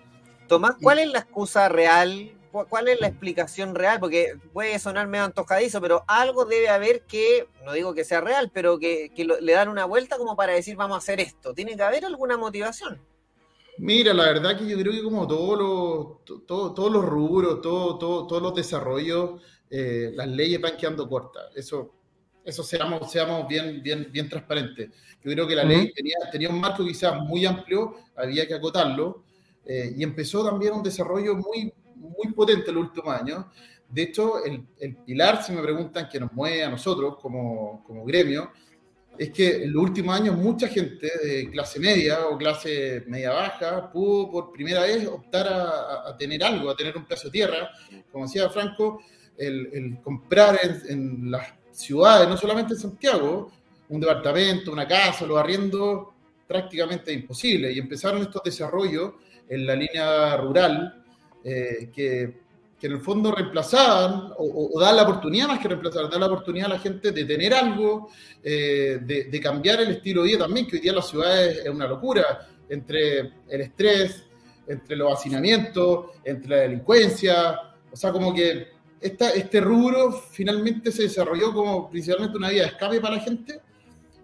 Tomás, ¿cuál es la excusa real? ¿Cu- ¿Cuál es la explicación real? Porque puede sonar medio antojadizo, pero algo debe haber que, no digo que sea real, pero que, que lo- le dan una vuelta como para decir vamos a hacer esto. Tiene que haber alguna motivación. Mira, la verdad que yo creo que como todos los, to- to- todos los rubros, todo, todo- todos los desarrollos, eh, las leyes van quedando cortas. Eso, eso seamos, seamos bien, bien, bien transparentes. Yo creo que la Ujú. ley tenía, tenía un marco quizás muy amplio, había que acotarlo, eh, y empezó también un desarrollo muy, muy potente en los últimos años. De hecho, el, el pilar, si me preguntan, que nos mueve a nosotros como, como gremio, es que en los últimos años mucha gente de clase media o clase media baja pudo por primera vez optar a, a- a tener algo, a tener un pedazo de tierra. Como decía Franco, el, el comprar en, en las ciudades, no solamente en Santiago, un departamento, una casa, los arriendos, prácticamente imposible. Y empezaron estos desarrollos en la línea rural eh, que en el fondo reemplazaban o, o, dan la oportunidad más que reemplazar, dan la oportunidad a la gente de tener algo, eh, de, cambiar el estilo de vida también, que hoy día en las ciudades es una locura, entre el estrés, entre los hacinamientos, entre la delincuencia, o sea, como que este rubro finalmente se desarrolló como principalmente una vía de escape para la gente.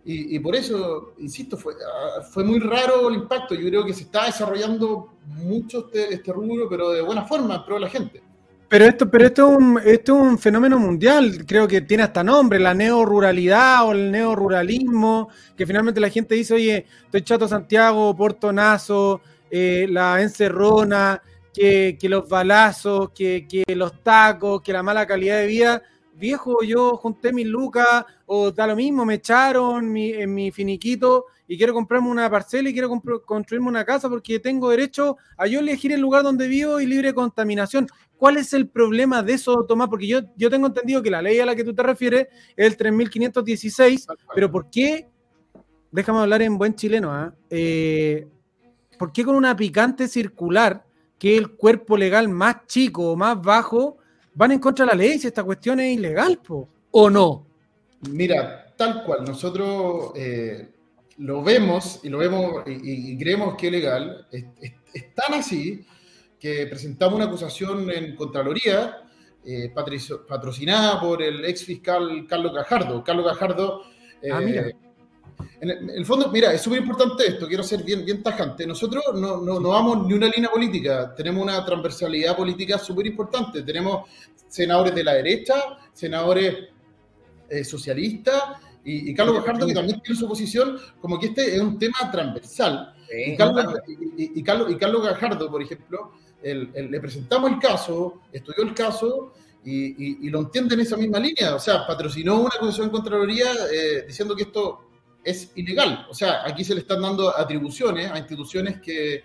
Y, por eso, insisto, fue, ah, fue muy raro el impacto. Yo creo que se está desarrollando mucho este, este rubro, pero de buena forma, pro la gente. Pero esto, pero esto es un, esto es un fenómeno mundial, creo que tiene hasta nombre, la neoruralidad o el neoruralismo, que finalmente la gente dice, oye, estoy chato Santiago, Puerto Nazo, eh, la encerrona, que, que los balazos, que, que, los tacos, que la mala calidad de vida. Viejo, yo junté mis lucas, o da lo mismo, me echaron mi, en mi finiquito y quiero comprarme una parcela y quiero construirme una casa porque tengo derecho a yo elegir el lugar donde vivo y libre de contaminación. ¿Cuál es el problema de eso, Tomás? Porque yo, yo tengo entendido que la ley a la que tú te refieres es el 3516, pero ¿por qué? Déjame hablar en buen chileno, ¿eh? Eh, ¿Por qué con una picante circular, que es el cuerpo legal más chico o más bajo, van en contra de la ley si esta cuestión es ilegal, po? ¿o no? Mira, tal cual, nosotros eh, lo vemos y lo vemos y, y, creemos que es legal, es, es, es tan así que presentamos una acusación en Contraloría eh, patrocinada por el ex fiscal Carlos Gajardo. Carlos Gajardo, eh, ah, mira. En, el, en el, fondo, mira, es súper importante esto, quiero ser bien, bien tajante. Nosotros no, no, no vamos ni una línea política, tenemos una transversalidad política súper importante. Tenemos senadores de la derecha, senadores eh, socialistas, y, y, Carlos Gajardo, que también tiene su posición, como que este es un tema transversal. Sí, y, Carlos, claro. y, y, Carlos, y Carlos Gajardo, por ejemplo, el, el, le presentamos el caso, estudió el caso y, lo entiende en esa misma línea. O sea, patrocinó una acusación en Contraloría eh, diciendo que esto es ilegal. O sea, aquí se le están dando atribuciones a instituciones que,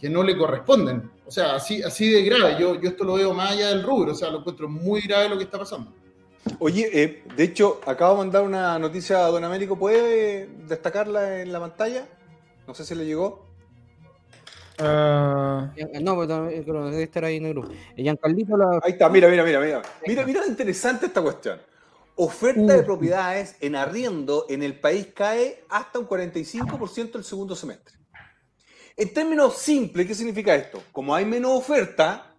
que no le corresponden. O sea, así, así de grave. Yo, yo esto lo veo más allá del rubro. O sea, lo encuentro muy grave lo que está pasando. Oye, eh, de hecho, acabo de mandar una noticia a Don Américo. ¿Puede destacarla en la pantalla? No sé si le llegó. Uh... No, pero debe estar ahí en el grupo. Giancarlito la... Ahí está, mira, mira, mira, mira. Mira, mira interesante esta cuestión. Oferta uh. de propiedades en arriendo en el país cae hasta un 45% el segundo semestre. En términos simples, ¿qué significa esto? Como hay menos oferta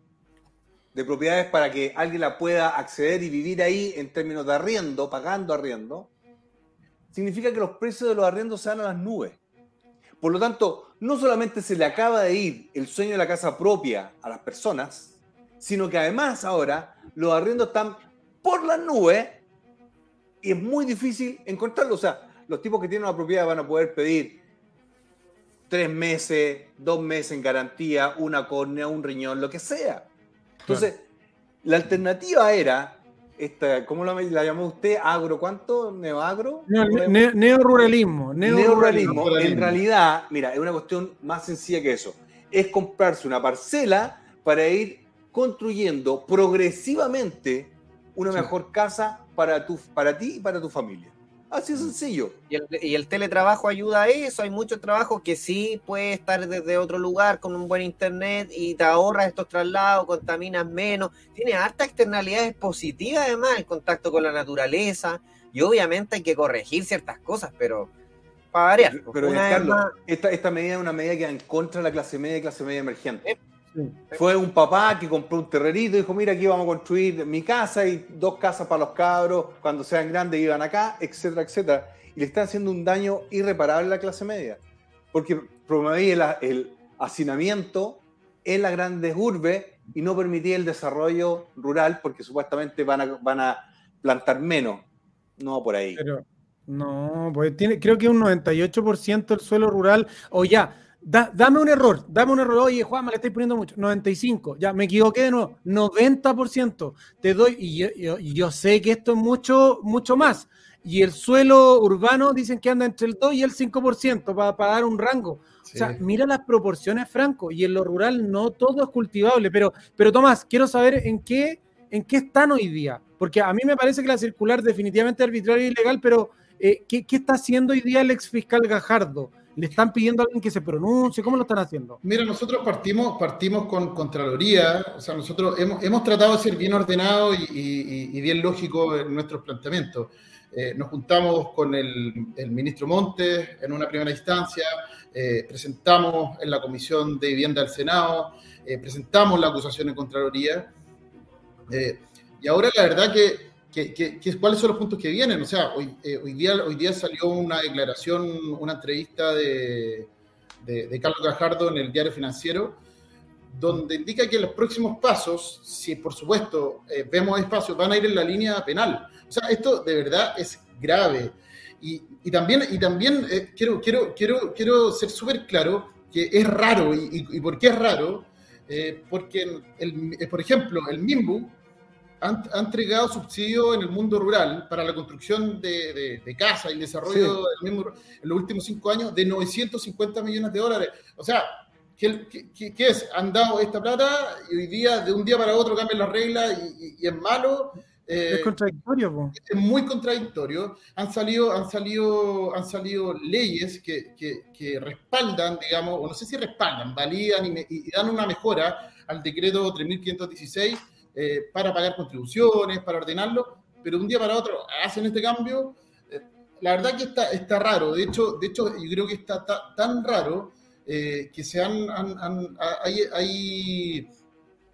de propiedades para que alguien la pueda acceder y vivir ahí en términos de arriendo, pagando arriendo, significa que los precios de los arriendos se van a las nubes. Por lo tanto, no solamente se le acaba de ir el sueño de la casa propia a las personas, sino que además ahora los arriendos están por las nubes y es muy difícil encontrarlos. O sea, los tipos que tienen una propiedad van a poder pedir tres meses, dos meses en garantía, una córnea, un riñón, lo que sea. Entonces, claro. la alternativa era, esta, ¿cómo la, la llamó usted? ¿Agro cuánto? ¿Neoagro? No, ne neoruralismo. Neoruralismo. Neo en realidad, mira, es una cuestión más sencilla que eso. Es comprarse una parcela para ir construyendo progresivamente una sí. mejor casa para, tu, para ti y para tu familia. Así es sencillo. Y el, y el, teletrabajo ayuda a eso. Hay muchos trabajos que sí puedes estar desde otro lugar con un buen internet y te ahorras estos traslados, contaminas menos. Tiene hartas externalidades positivas además, el contacto con la naturaleza. y obviamente hay que corregir ciertas cosas, pero para variar. Pero, una vez Carlos, más- esta, esta medida es una medida que va en contra de la clase media y clase media emergente. Fue un papá que compró un terrerito y dijo, mira, aquí vamos a construir mi casa y dos casas para los cabros, cuando sean grandes iban acá, etcétera, etcétera. Y le están haciendo un daño irreparable a la clase media. Porque promovía el, el hacinamiento en las grandes urbes y no permitía el desarrollo rural porque supuestamente van a, van a plantar menos. No por ahí. Pero no, pues tiene, creo que un 98% del suelo rural, o ya, da- dame un error, dame un error, oye Juan, me le estáis poniendo mucho, 95, ya me equivoqué de nuevo, 90%, te doy, y yo, yo- yo sé que esto es mucho, mucho más, y el suelo urbano dicen que anda entre el 2 y el 5% para, para dar un rango. O sea, mira las proporciones, Franco, y en lo rural no todo es cultivable, pero, pero Tomás, quiero saber en qué, en qué están hoy día, porque a mí me parece que la circular definitivamente arbitraria y ilegal, pero eh, ¿qué, qué está haciendo hoy día el ex fiscal Gajardo? ¿Le están pidiendo a alguien que se pronuncie? ¿Cómo lo están haciendo? Mira, nosotros partimos, partimos con Contraloría, o sea, nosotros hemos, hemos tratado de ser bien ordenados y, bien lógicos en nuestros planteamientos. Eh, nos juntamos con el, ministro Montes en una primera instancia, eh, presentamos en la Comisión de Vivienda del Senado, eh, presentamos la acusación en Contraloría, y ahora la verdad que, ¿cuáles son los puntos que vienen? O sea, hoy, eh, hoy, día, hoy día salió una declaración, una entrevista de, de, de Carlos Gajardo en el diario financiero, donde indica que los próximos pasos, si por supuesto eh, vemos espacios, van a ir en la línea penal. O sea, esto de verdad es grave. Y, y también, y también eh, quiero, quiero, quiero, quiero ser súper claro que es raro. ¿Y, y- y por qué es raro? Eh, porque, el, eh, por ejemplo, el MIMBU han, ha entregado subsidios en el mundo rural para la construcción de, de, de casas y desarrollo del mismo en los últimos cinco años de 950 millones de dólares. O sea, ¿qué, qué- qué- qué es? Han dado esta plata y hoy día, de un día para otro, cambian las reglas y, y- y es malo. Eh, es contradictorio, po. es muy contradictorio. Han salido, han salido, han salido leyes que, que- que respaldan, digamos, o no sé si respaldan, validan y, me- y dan una mejora al decreto 3516 eh, para pagar contribuciones, para ordenarlo, pero un día para otro hacen este cambio. Eh, la verdad que está, está raro. De hecho, de hecho, yo creo que está ta- tan raro eh, que se han, han- han- hay, hay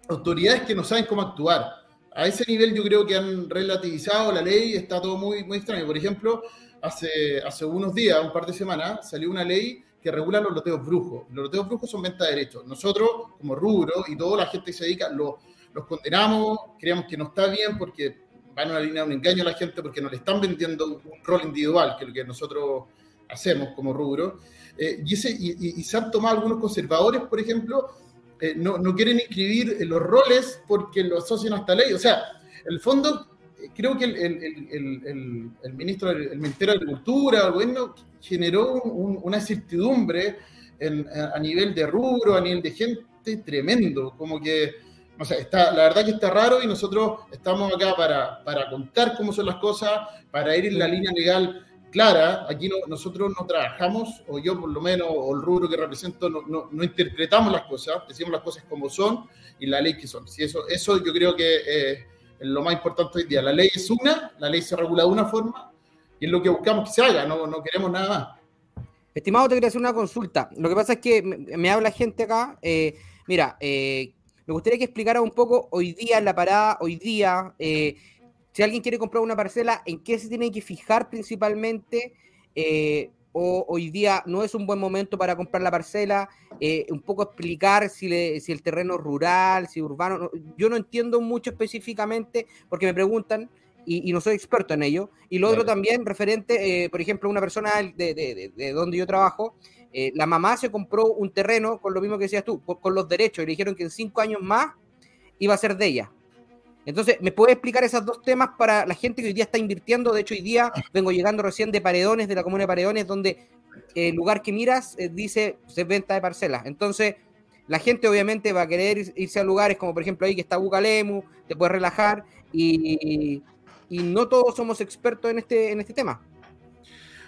autoridades que no saben cómo actuar a ese nivel yo creo que han relativizado la ley, está todo muy, muy extraño. Por ejemplo, hace, hace unos días, un par de semanas, salió una ley que regula los loteos brujos. Los loteos brujos son venta de derechos. Nosotros, como rubro y toda la gente que se dedica, lo- los condenamos, creemos que no está bien porque van a una línea de un engaño a la gente porque nos le están vendiendo un rol individual, que es lo que nosotros hacemos como rubro. Eh, y, ese, y, y- y se han tomado algunos conservadores, por ejemplo, eh, no, no quieren inscribir los roles porque lo asocian a esta ley. O sea, en el fondo, eh, creo que el, el- el- el- ministro, el Ministerio de Agricultura, el gobierno, generó un- una incertidumbre en- a, a nivel de rubro, a nivel de gente tremendo. Como que, no sé, está, la verdad que está raro y nosotros estamos acá para, para contar cómo son las cosas, para ir en la línea legal clara. Aquí no- nosotros no trabajamos, o yo por lo menos, o el rubro que represento, no, no- no interpretamos las cosas, decimos las cosas como son y la ley que son. Si eso, eso yo creo que eh, es lo más importante hoy día. La ley es una, la ley se regula de una forma y es lo que buscamos que se haga, no, no queremos nada más. Estimado, te quería hacer una consulta. Lo que pasa es que me, me habla gente acá. eh, mira, eh, me gustaría que explicara un poco hoy día en la parada, hoy día, eh, si alguien quiere comprar una parcela, en qué se tiene que fijar principalmente. eh, o hoy día no es un buen momento para comprar la parcela, eh, un poco explicar si, le- si el terreno es rural, si urbano. no- yo no entiendo mucho específicamente porque me preguntan y, y no soy experto en ello. Y lo otro también referente, eh, por ejemplo, una persona de, de- de- de donde yo trabajo, eh, la mamá se compró un terreno con lo mismo que decías tú, con, con los derechos, y le dijeron que en cinco años más iba a ser de ella. Entonces, ¿me puedes explicar esos dos temas para la gente que hoy día está invirtiendo? De hecho, hoy día vengo llegando recién de Paredones, de la comuna de Paredones, donde el lugar que miras eh, dice se venta de parcelas. Entonces, la gente obviamente va a querer ir- irse a lugares como por ejemplo ahí que está Bucalemu, te puedes relajar y, y no todos somos expertos en este, en este tema.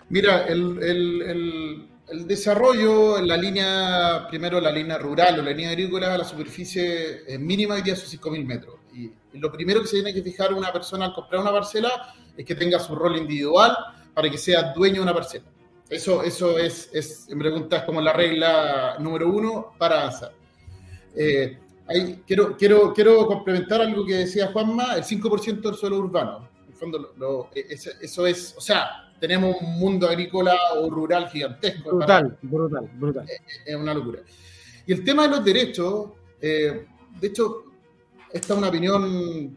Mira, el- el- el desarrollo en la línea, primero la línea rural o la línea agrícola, la superficie mínima hoy día son 5.000 metros. Y lo primero que se tiene que fijar una persona al comprar una parcela es que tenga su rol individual para que sea dueño de una parcela. Eso, eso es, es, me preguntas, como la regla número uno para avanzar. Eh, ahí, quiero, quiero, quiero complementar algo que decía Juanma, el 5% del suelo urbano. En el fondo, lo, eso, eso es, o sea, tenemos un mundo agrícola o rural gigantesco. Brutal, brutal, brutal. Es una locura. Y el tema de los derechos, eh, de hecho, esta es una opinión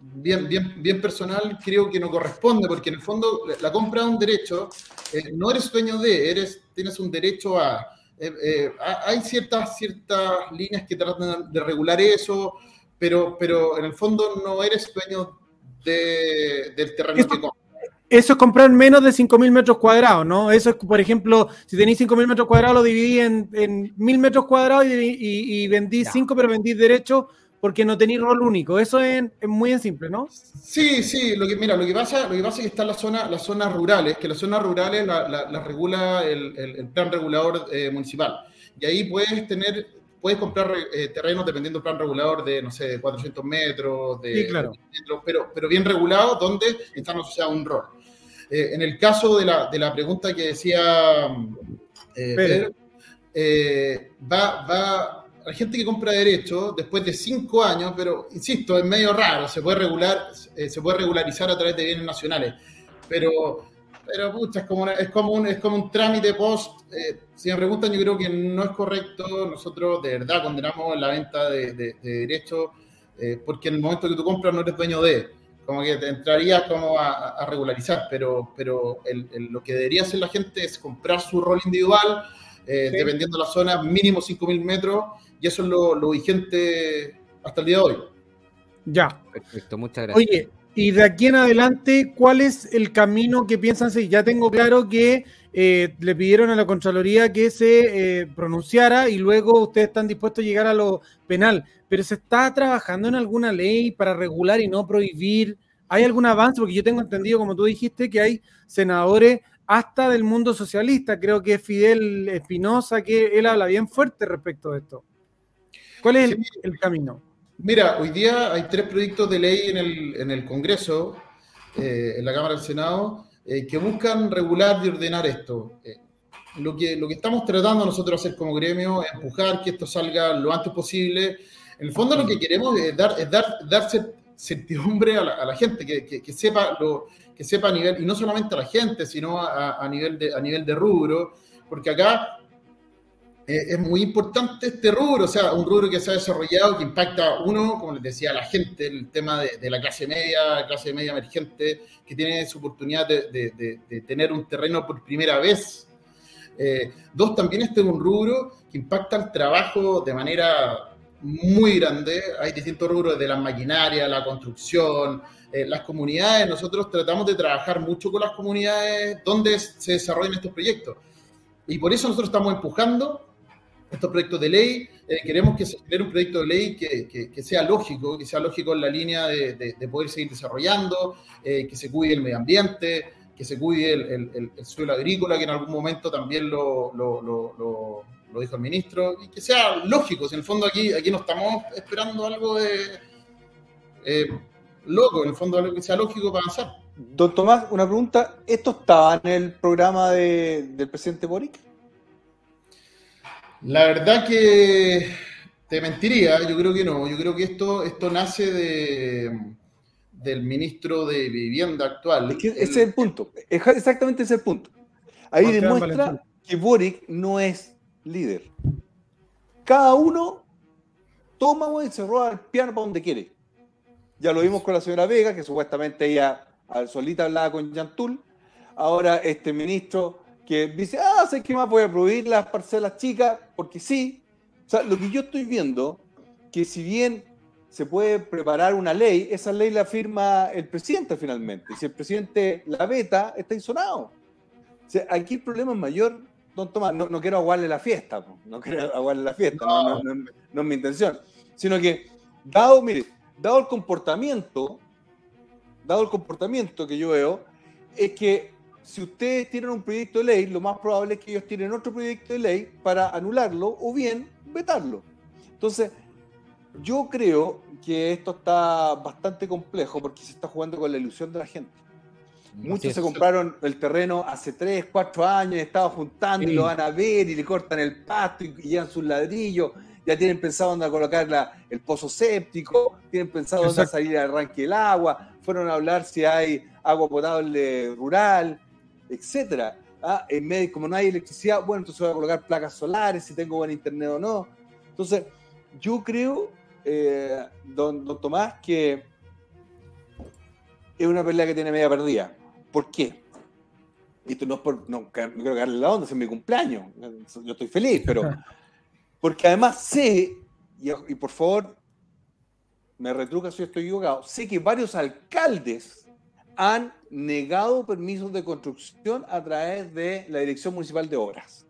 bien, bien, bien personal, creo que no corresponde, porque en el fondo la compra de un derecho, eh, no eres dueño de, eres, tienes un derecho a... Eh, hay ciertas, ciertas líneas que tratan de regular eso, pero, pero en el fondo no eres dueño de, del terreno que compras eso es comprar menos de 5.000 metros cuadrados, ¿no? Eso es, por ejemplo, si tenéis 5.000 metros cuadrados, lo dividí en, en 1.000 metros cuadrados y, y, y vendí 5, pero vendí derecho porque no tenéis rol único. Eso es, es, muy simple, ¿no? Sí, sí. Lo que, mira, lo que pasa, lo que pasa es que están las zonas, las zonas rurales, que las zonas rurales las la, la regula el, el, el, plan regulador eh, municipal. Y ahí puedes tener puedes comprar eh, terrenos dependiendo del plan regulador de, no sé, 400 metros, de, sí, claro. metros, pero, pero bien regulado, donde están asociados a un rol. Eh, en el caso de la, de la, pregunta que decía eh, Pedro, eh, va, va, la gente que compra derecho después de cinco años, pero insisto, es medio raro, se puede regular, se puede regularizar a través de bienes nacionales, pero, pero pucha, es como, una, es como, un, es como un trámite post. si me preguntan, yo creo que no es correcto. Nosotros de verdad condenamos la venta de, de, de derechos, porque en el momento que tú compras no eres dueño de como que te entrarías como a, a, regularizar, pero, pero el, el, lo que debería hacer la gente es comprar su rol individual, eh, sí. dependiendo de la zona, mínimo 5.000 metros, y eso es lo, lo, vigente hasta el día de hoy. Ya. Perfecto, muchas gracias. Oye, y de aquí en adelante, ¿cuál es el camino que piensan seguir? Ya tengo claro que eh, le pidieron a la Contraloría que se eh, pronunciara y luego ustedes están dispuestos a llegar a lo penal, pero se está trabajando en alguna ley para regular y no prohibir. ¿Hay algún avance? Porque yo tengo entendido, como tú dijiste, que hay senadores hasta del mundo socialista. Creo que es Fidel Espinosa, que él habla bien fuerte respecto de esto. ¿Cuál es el, camino? Mira, hoy día hay tres proyectos de ley en el, en el Congreso, eh, en la Cámara del Senado, eh, que buscan regular y ordenar esto. Eh, lo, que, lo que estamos tratando nosotros hacer como gremio es empujar que esto salga lo antes posible. En el fondo lo que queremos es dar, es dar, dar certidumbre a la, a la gente, que, que, que, sepa lo, que sepa a nivel, y no solamente a la gente, sino a, a nivel, de, a nivel de rubro, porque acá eh, es muy importante este rubro, o sea, un rubro que se ha desarrollado, que impacta, uno, como les decía, a la gente, el tema de, de la clase media, clase media emergente, que tiene su oportunidad de, de, de tener un terreno por primera vez. Eh, dos, también este es un rubro que impacta el trabajo de manera muy grande. Hay distintos rubros de la maquinaria, la construcción, eh, las comunidades. Nosotros tratamos de trabajar mucho con las comunidades donde se desarrollan estos proyectos. Y por eso nosotros estamos empujando estos proyectos de ley. Eh, queremos que se genere un proyecto de ley que, que, sea lógico, que sea lógico en la línea de, de, de poder seguir desarrollando, eh, que se cuide el medio ambiente, que se cuide el, el, el, suelo agrícola, que en algún momento también lo, lo, lo, lo, dijo el ministro, y que sea lógico. Si en el fondo aquí, aquí no estamos esperando algo de eh, loco, en el fondo algo que sea lógico para avanzar. Don Tomás, una pregunta. ¿Esto estaba en el programa de, del presidente Boric? La verdad que te mentiría, yo creo que no. Yo creo que esto, esto nace de, del ministro de Vivienda actual. Es que ese es el punto. Exactamente ese es el punto. Ahí demuestra que Boric no es líder. Cada uno toma y se roba el piano para donde quiere. Ya lo vimos con la señora Vega, que supuestamente ella al solita hablaba con Yantul. Ahora este ministro que dice, ah, sé que más voy a prohibir las parcelas chicas, porque sí. O sea, lo que yo estoy viendo, que si bien se puede preparar una ley, esa ley la firma el presidente finalmente. Y si el presidente la veta, está insonado. O sea, aquí el problema es mayor, don Tomás, no, no quiero aguarle la fiesta, no quiero aguarle la fiesta, no. No, no, no es mi intención. Sino que, dado, mire, dado el comportamiento, dado el comportamiento que yo veo, es que si ustedes tienen un proyecto de ley, lo más probable es que ellos tienen otro proyecto de ley para anularlo o bien vetarlo. Entonces, yo creo que esto está bastante complejo porque se está jugando con la ilusión de la gente. Muchos se compraron el terreno hace 3, 4 años, estaban juntando y lo van a ver y le cortan el pasto y, llevan sus ladrillos. Ya tienen pensado dónde colocar el pozo séptico, tienen pensado dónde salir al arranque el agua, fueron a hablar si hay agua potable rural, etcétera. Ah, en medio, como no hay electricidad, bueno, entonces voy a colocar placas solares, si tengo buen internet o no. Entonces, yo creo, eh, don, don Tomás, que es una pelea que tiene media perdida. ¿Por qué? Esto no es por. No, quiero darle la onda, es mi cumpleaños. Yo estoy feliz, pero. Porque además sé, y, por favor, me retruca si estoy equivocado, sé que varios alcaldes han negado permisos de construcción a través de la Dirección Municipal de Obras.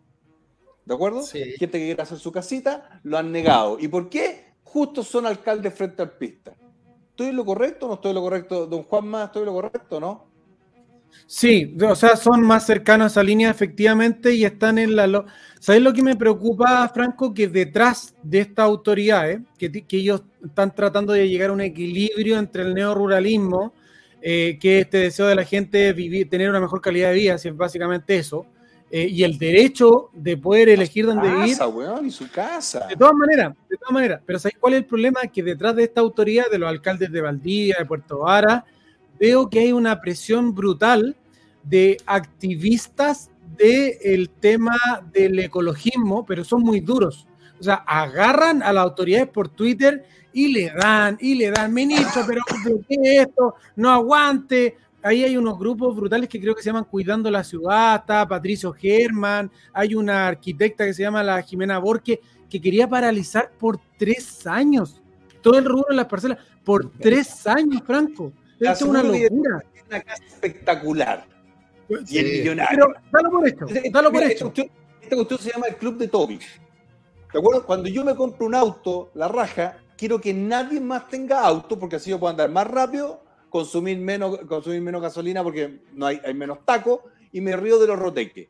¿De acuerdo? Sí. Gente que quiere hacer su casita, lo han negado. ¿Y por qué? Justo son alcaldes frente al pista. ¿Estoy en lo correcto o no estoy en lo correcto? Don Juanma, ¿estoy en lo correcto o no? Sí, o sea, son más cercanos a esa línea efectivamente y están en la... Lo... ¿Sabes lo que me preocupa, Franco? Que detrás de esta autoridad, que, que, ellos están tratando de llegar a un equilibrio entre el neoruralismo, eh, que este deseo de la gente vivir, tener una mejor calidad de vida, si es básicamente eso, eh, y el derecho de poder elegir dónde vivir. Weón, y su casa. De todas maneras, de todas maneras. Pero ¿sabes cuál es el problema? Que detrás de esta autoridad, de los alcaldes de Valdivia, de Puerto Vara, veo que hay una presión brutal de activistas del tema del ecologismo, pero son muy duros. O sea, agarran a las autoridades por Twitter y le dan, y le dan, ministro, pero ¿qué es esto? No aguante. Ahí hay unos grupos brutales que creo que se llaman Cuidando la Ciudad, está Patricio Germán, hay una arquitecta que se llama la Jimena Borque, que quería paralizar por tres años todo el rubro de las parcelas, por tres años, Franco. Esto es una locura. Una casa espectacular. Pues, y el millonario. Pero dalo por esto. Dalo por esto. Esta cuestión se llama el Club de Toby. ¿De acuerdo? Cuando yo me compro un auto, la raja, quiero que nadie más tenga auto porque así yo puedo andar más rápido, consumir menos, consumir menos gasolina porque no hay, hay menos tacos y me río de los roteques.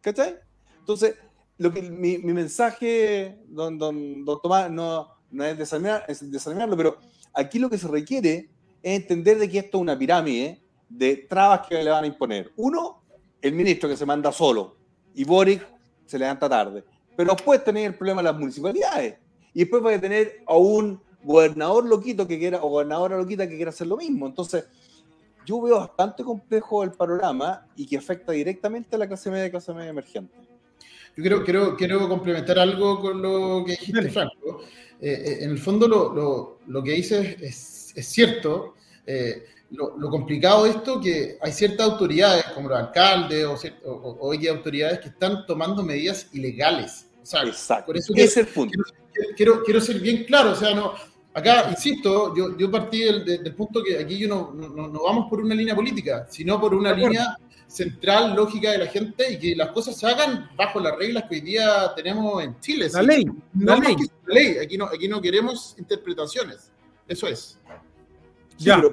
¿Cachai? Entonces, lo que, mi, mi mensaje, don, don, don Tomás, no, no es, desanimarlo, es desanimarlo, pero aquí lo que se requiere es entender de que esto es una pirámide de trabas que le van a imponer. Uno, el ministro que se manda solo y Boric se levanta tarde. Pero después tener el problema de las municipalidades. Y después va a tener a un gobernador loquito que quiera, o gobernadora loquita que quiera hacer lo mismo. Entonces, yo veo bastante complejo el panorama y que afecta directamente a la clase media y clase media emergente. Yo quiero, quiero, quiero complementar algo con lo que dijiste, Franco. Eh, eh, en el fondo, lo, lo, lo que dices es es cierto, eh, lo, complicado de esto que hay ciertas autoridades, como los alcaldes o, o, hay autoridades que están tomando medidas ilegales. Exacto. Por eso es el punto. Quiero, quiero, ser bien claro, o sea, no, acá, insisto, yo, yo partí del, punto que aquí yo no, no, vamos por una línea política, sino por una línea central, lógica de la gente y que las cosas se hagan bajo las reglas que hoy día tenemos en Chile. La ley, la ley. La ley. Aquí, no, aquí no queremos interpretaciones. Eso es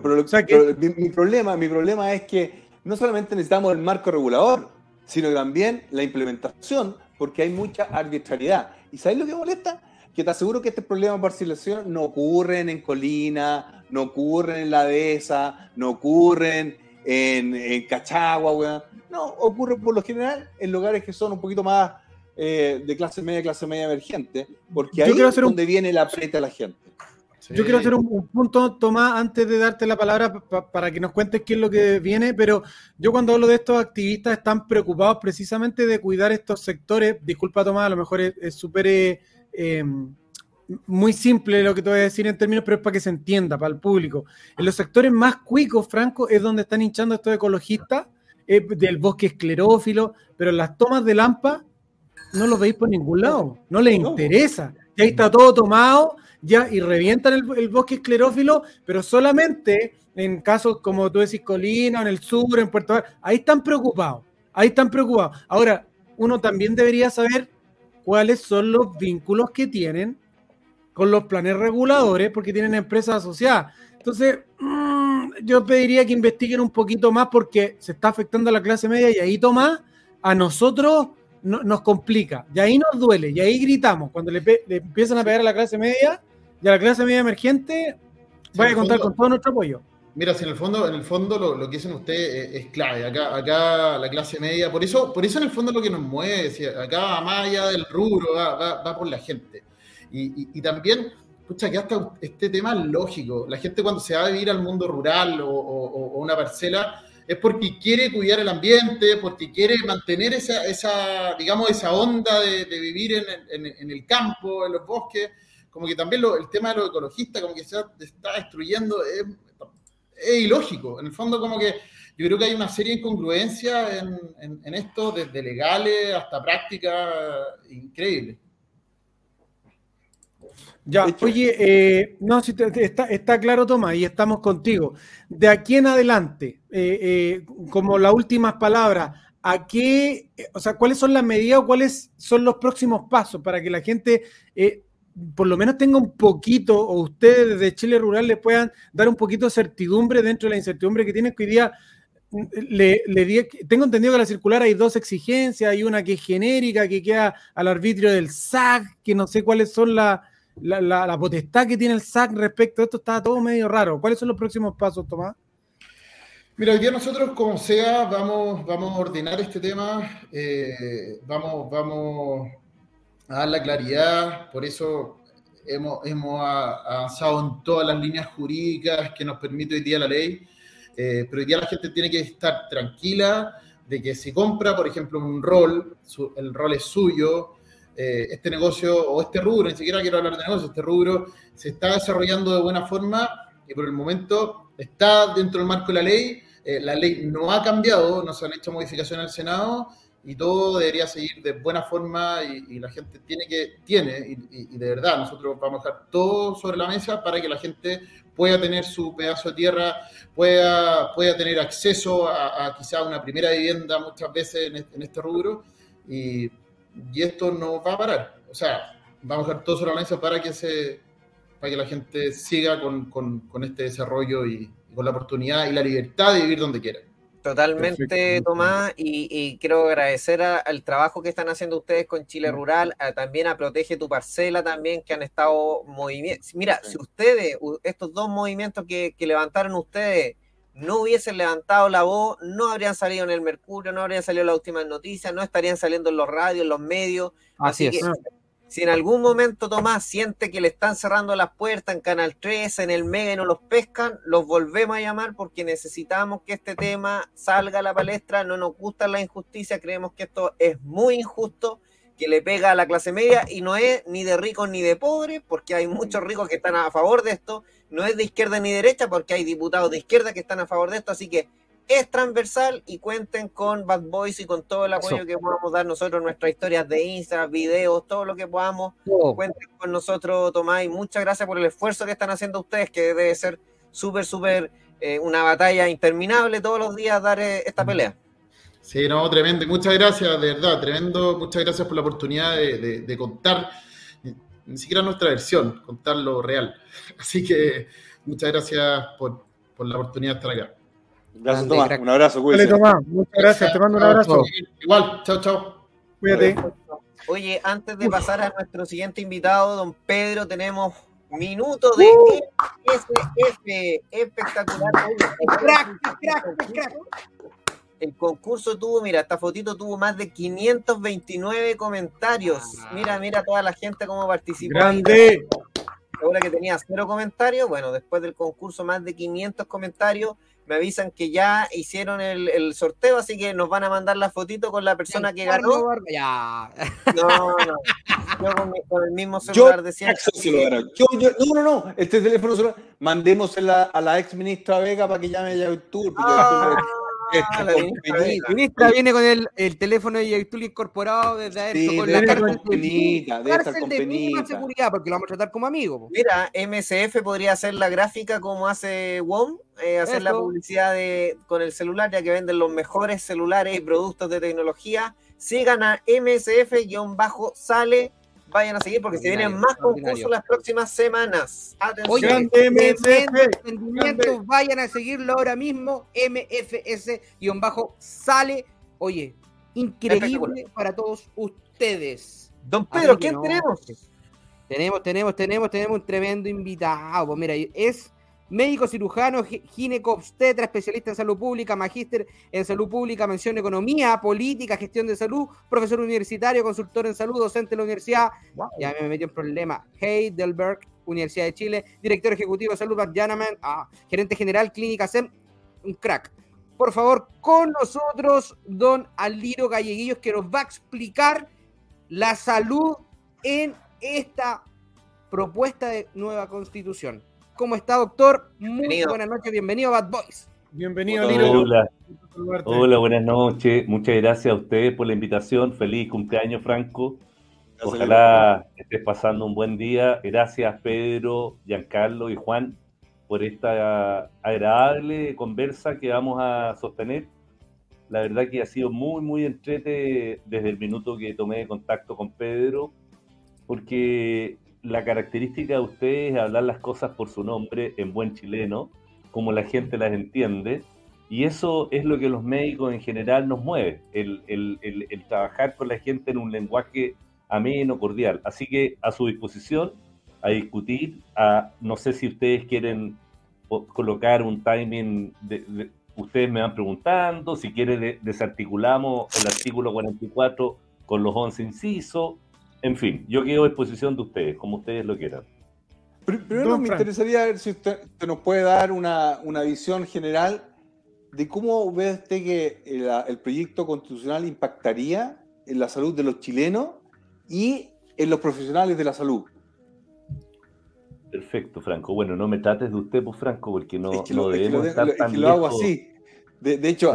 pero, mi, problema, mi problema es que no solamente necesitamos el marco regulador, sino también la implementación, porque hay mucha arbitrariedad. ¿Y sabes lo que molesta? Que te aseguro que este problema de parcelación no ocurren en Colina, no ocurren en La Dehesa, no ocurren en, Cachagua, No, ocurre por lo general en lugares que son un poquito más eh, de clase media, clase media emergente, porque ahí es donde viene la preta a la gente. Yo quiero hacer un, punto, Tomás, antes de darte la palabra para que nos cuentes qué es lo que viene, pero yo cuando hablo de estos activistas están preocupados precisamente de cuidar estos sectores. Disculpa, Tomás, a lo mejor es súper eh, muy simple lo que te voy a decir en términos, pero es para que se entienda, para el público. En los sectores más cuicos, Franco, es donde están hinchando estos ecologistas eh, del bosque esclerófilo, pero las tomas de Lampa no los veis por ningún lado, no les interesa. Ya está todo tomado ya y revientan el, bosque esclerófilo, pero solamente en casos como tú decís, Colina, en el sur, en Puerto Rico, ahí están preocupados, ahí están preocupados. Ahora, uno también debería saber cuáles son los vínculos que tienen con los planes reguladores, porque tienen empresas asociadas. Entonces, mm, yo pediría que investiguen un poquito más porque se está afectando a la clase media y ahí, Tomás, a nosotros no- nos complica. Y ahí nos duele, y ahí gritamos. Cuando le, le empiezan a pegar a la clase media y a la clase media emergente, voy en a contar fondo- con todo nuestro apoyo. Mira, si en el fondo, en el fondo lo, lo que dicen ustedes es, es clave. Acá, acá la clase media, por eso, por eso en el fondo lo que nos mueve, si acá más allá del rubro, va, va- va por la gente. Y, y- y también, pucha, que hasta este tema es lógico. La gente cuando se va a vivir al mundo rural o, o- o una parcela es porque quiere cuidar el ambiente, porque quiere mantener esa, esa digamos, esa onda de, de vivir en, en- en el campo, en los bosques. Como que también lo- el tema de los ecologistas, como que se está destruyendo, es, es ilógico. En el fondo, como que yo creo que hay una serie de incongruencias en, en- en esto, desde legales hasta prácticas increíbles. Ya, oye, eh, no, si te- te- está, está claro, Tomás, y estamos contigo. De aquí en adelante, eh, eh, como las últimas palabras, ¿a qué, eh, o sea, cuáles son las medidas o cuáles son los próximos pasos para que la gente eh, por lo menos tenga un poquito, o ustedes desde Chile Rural les puedan dar un poquito de certidumbre dentro de la incertidumbre que tienen que hoy día? mm, Le, le tengo entendido que en la circular hay dos exigencias, hay una que es genérica, que queda al arbitrio del SAC, que no sé cuáles son la- la potestad que tiene el SAC respecto a esto está todo medio raro. ¿Cuáles son los próximos pasos, Tomás? Mira, hoy día nosotros, como sea, vamos, vamos a ordenar este tema, eh, vamos, vamos a dar la claridad, por eso hemos, hemos avanzado en todas las líneas jurídicas que nos permite hoy día la ley, eh, pero hoy día la gente tiene que estar tranquila de que si compra, por ejemplo, un rol, el rol es suyo, eh, este negocio o este rubro, ni siquiera quiero hablar de negocio, este rubro se está desarrollando de buena forma y por el momento está dentro del marco de la ley. eh, la ley no ha cambiado, no se han hecho modificaciones al Senado y todo debería seguir de buena forma y, y la gente tiene que, tiene, y, y- de verdad, nosotros vamos a dejar todo sobre la mesa para que la gente pueda tener su pedazo de tierra, pueda, pueda tener acceso a, a quizá una primera vivienda muchas veces en este, en este rubro y, esto no va a parar. O sea, vamos a dejar todo sobre la mesa para que, se, para que la gente siga con, con- con este desarrollo y con la oportunidad y la libertad de vivir donde quiera. Totalmente, Perfecto. Tomás, y, y quiero agradecer a- al trabajo que están haciendo ustedes con Chile Rural, a- también a Protege tu Parcela también, que han estado movimientos. Mira, si ustedes, estos dos movimientos que, que levantaron ustedes, no hubiesen levantado la voz, no habrían salido en el Mercurio, no habrían salido en las últimas noticias, no estarían saliendo en los radios, en los medios. Así Así es. que, si en algún momento Tomás siente que le están cerrando las puertas en Canal 3, en el Mega y no los pescan, los volvemos a llamar porque necesitamos que este tema salga a la palestra. No nos gusta la injusticia, creemos que esto es muy injusto, que le pega a la clase media y no es ni de ricos ni de pobres, porque hay muchos ricos que están a favor de esto. No es de izquierda ni derecha, porque hay diputados de izquierda que están a favor de esto. Así que es transversal y cuenten con Bad Boys y con todo el apoyo Eso. que podamos dar nosotros, nuestras historias de Instagram, videos, todo lo que podamos. Cuenten con nosotros, Tomás, y muchas gracias por el esfuerzo que están haciendo ustedes, que debe ser súper, súper eh, una batalla interminable todos los días dar eh, esta pelea. Sí, no, tremendo. Y Muchas gracias, de verdad, tremendo. Muchas gracias por la oportunidad de, de- de contar, ni, ni siquiera nuestra versión, contar lo real. Así que muchas gracias por, por la oportunidad de estar acá. Gracias, Tomás. crack. Un abrazo. Tomás, muchas gracias. Te mando un abrazo. Igual, chao, chao. Cuídate. Oye, antes de pasar a nuestro siguiente invitado, don Pedro, tenemos minuto de SF, espectacular. Oye, Crack, crack, crack. El concurso tuvo, mira, esta fotito tuvo más de 529 comentarios. Mira, mira toda la gente cómo participó. Grande. Ahora que tenía cero comentarios, bueno, después del concurso más de 500 comentarios, me avisan que ya hicieron el, el sorteo, así que nos van a mandar la fotito con la persona que ganó. Ya. No, no, yo con, mi- con el mismo celular. Yo, yo- no, no, no. Este teléfono se lo mandémosela a la ex ministra Vega para que llame a Yautur. porque Ah, La con ministra viene con el, el teléfono de Yaitul incorporado desde adentro Sí, con la cárcel con penita, de, debe estar cárcel con de mínima seguridad, porque lo vamos a tratar como amigo. po. Mira, MSF podría hacer la gráfica como hace WOM, eh, hacer la publicidad de, con el celular, ya que venden los mejores celulares y productos de tecnología. Sigan a MSF-sale vayan a seguir porque se vienen más concursos las próximas semanas. Oye, Grande MFS. vayan a seguirlo ahora mismo. MFS-sale. Oye, increíble para todos ustedes. Don Pedro, ¿quién no, tenemos? Tenemos, tenemos, tenemos, tenemos un tremendo invitado. Mira, es médico cirujano, gi- gineco obstetra, especialista en salud pública, magíster en salud pública, mención economía, política, gestión de salud, profesor universitario, consultor en salud, docente de la universidad. Ya me metí en problema. Heidelberg, Universidad de Chile, director ejecutivo de salud, Janaman, ah, gerente general, clínica SEM, un crack. Por favor, con nosotros, don Aliro Galleguillos, que nos va a explicar la salud en esta propuesta de nueva constitución. ¿Cómo está, doctor? Muy buenas noches, bienvenido a Bad Boys. Bienvenido. Hola, Saludarte. hola, buenas noches. Muchas gracias a ustedes por la invitación. Feliz cumpleaños, Franco. Ojalá estés pasando un buen día. Gracias, Pedro, Giancarlo y Juan, por esta agradable conversa que vamos a sostener. La verdad que ha sido muy, muy entrete desde el minuto que tomé contacto con Pedro, porque la característica de ustedes es hablar las cosas por su nombre en buen chileno, como la gente las entiende. Y eso es lo que los médicos en general nos mueve, el, trabajar con la gente en un lenguaje ameno, cordial. Así que a su disposición, a discutir, a, no sé si ustedes quieren colocar un timing, de, de- ustedes me van preguntando, si quieren de- desarticulamos el artículo 44 con los 11 incisos, en fin, yo quedo a disposición de ustedes, como ustedes lo quieran. Pr- Primero Don me Frank. interesaría ver si usted, usted nos puede dar una, una visión general de cómo ve usted que el, el proyecto constitucional impactaría en la salud de los chilenos y en los profesionales de la salud. Perfecto, Franco. Bueno, no me trates de usted, pues, Franco, porque no, es que no lo, es que debemos lo- estar es tan que lo hago lejos. así. De, de hecho,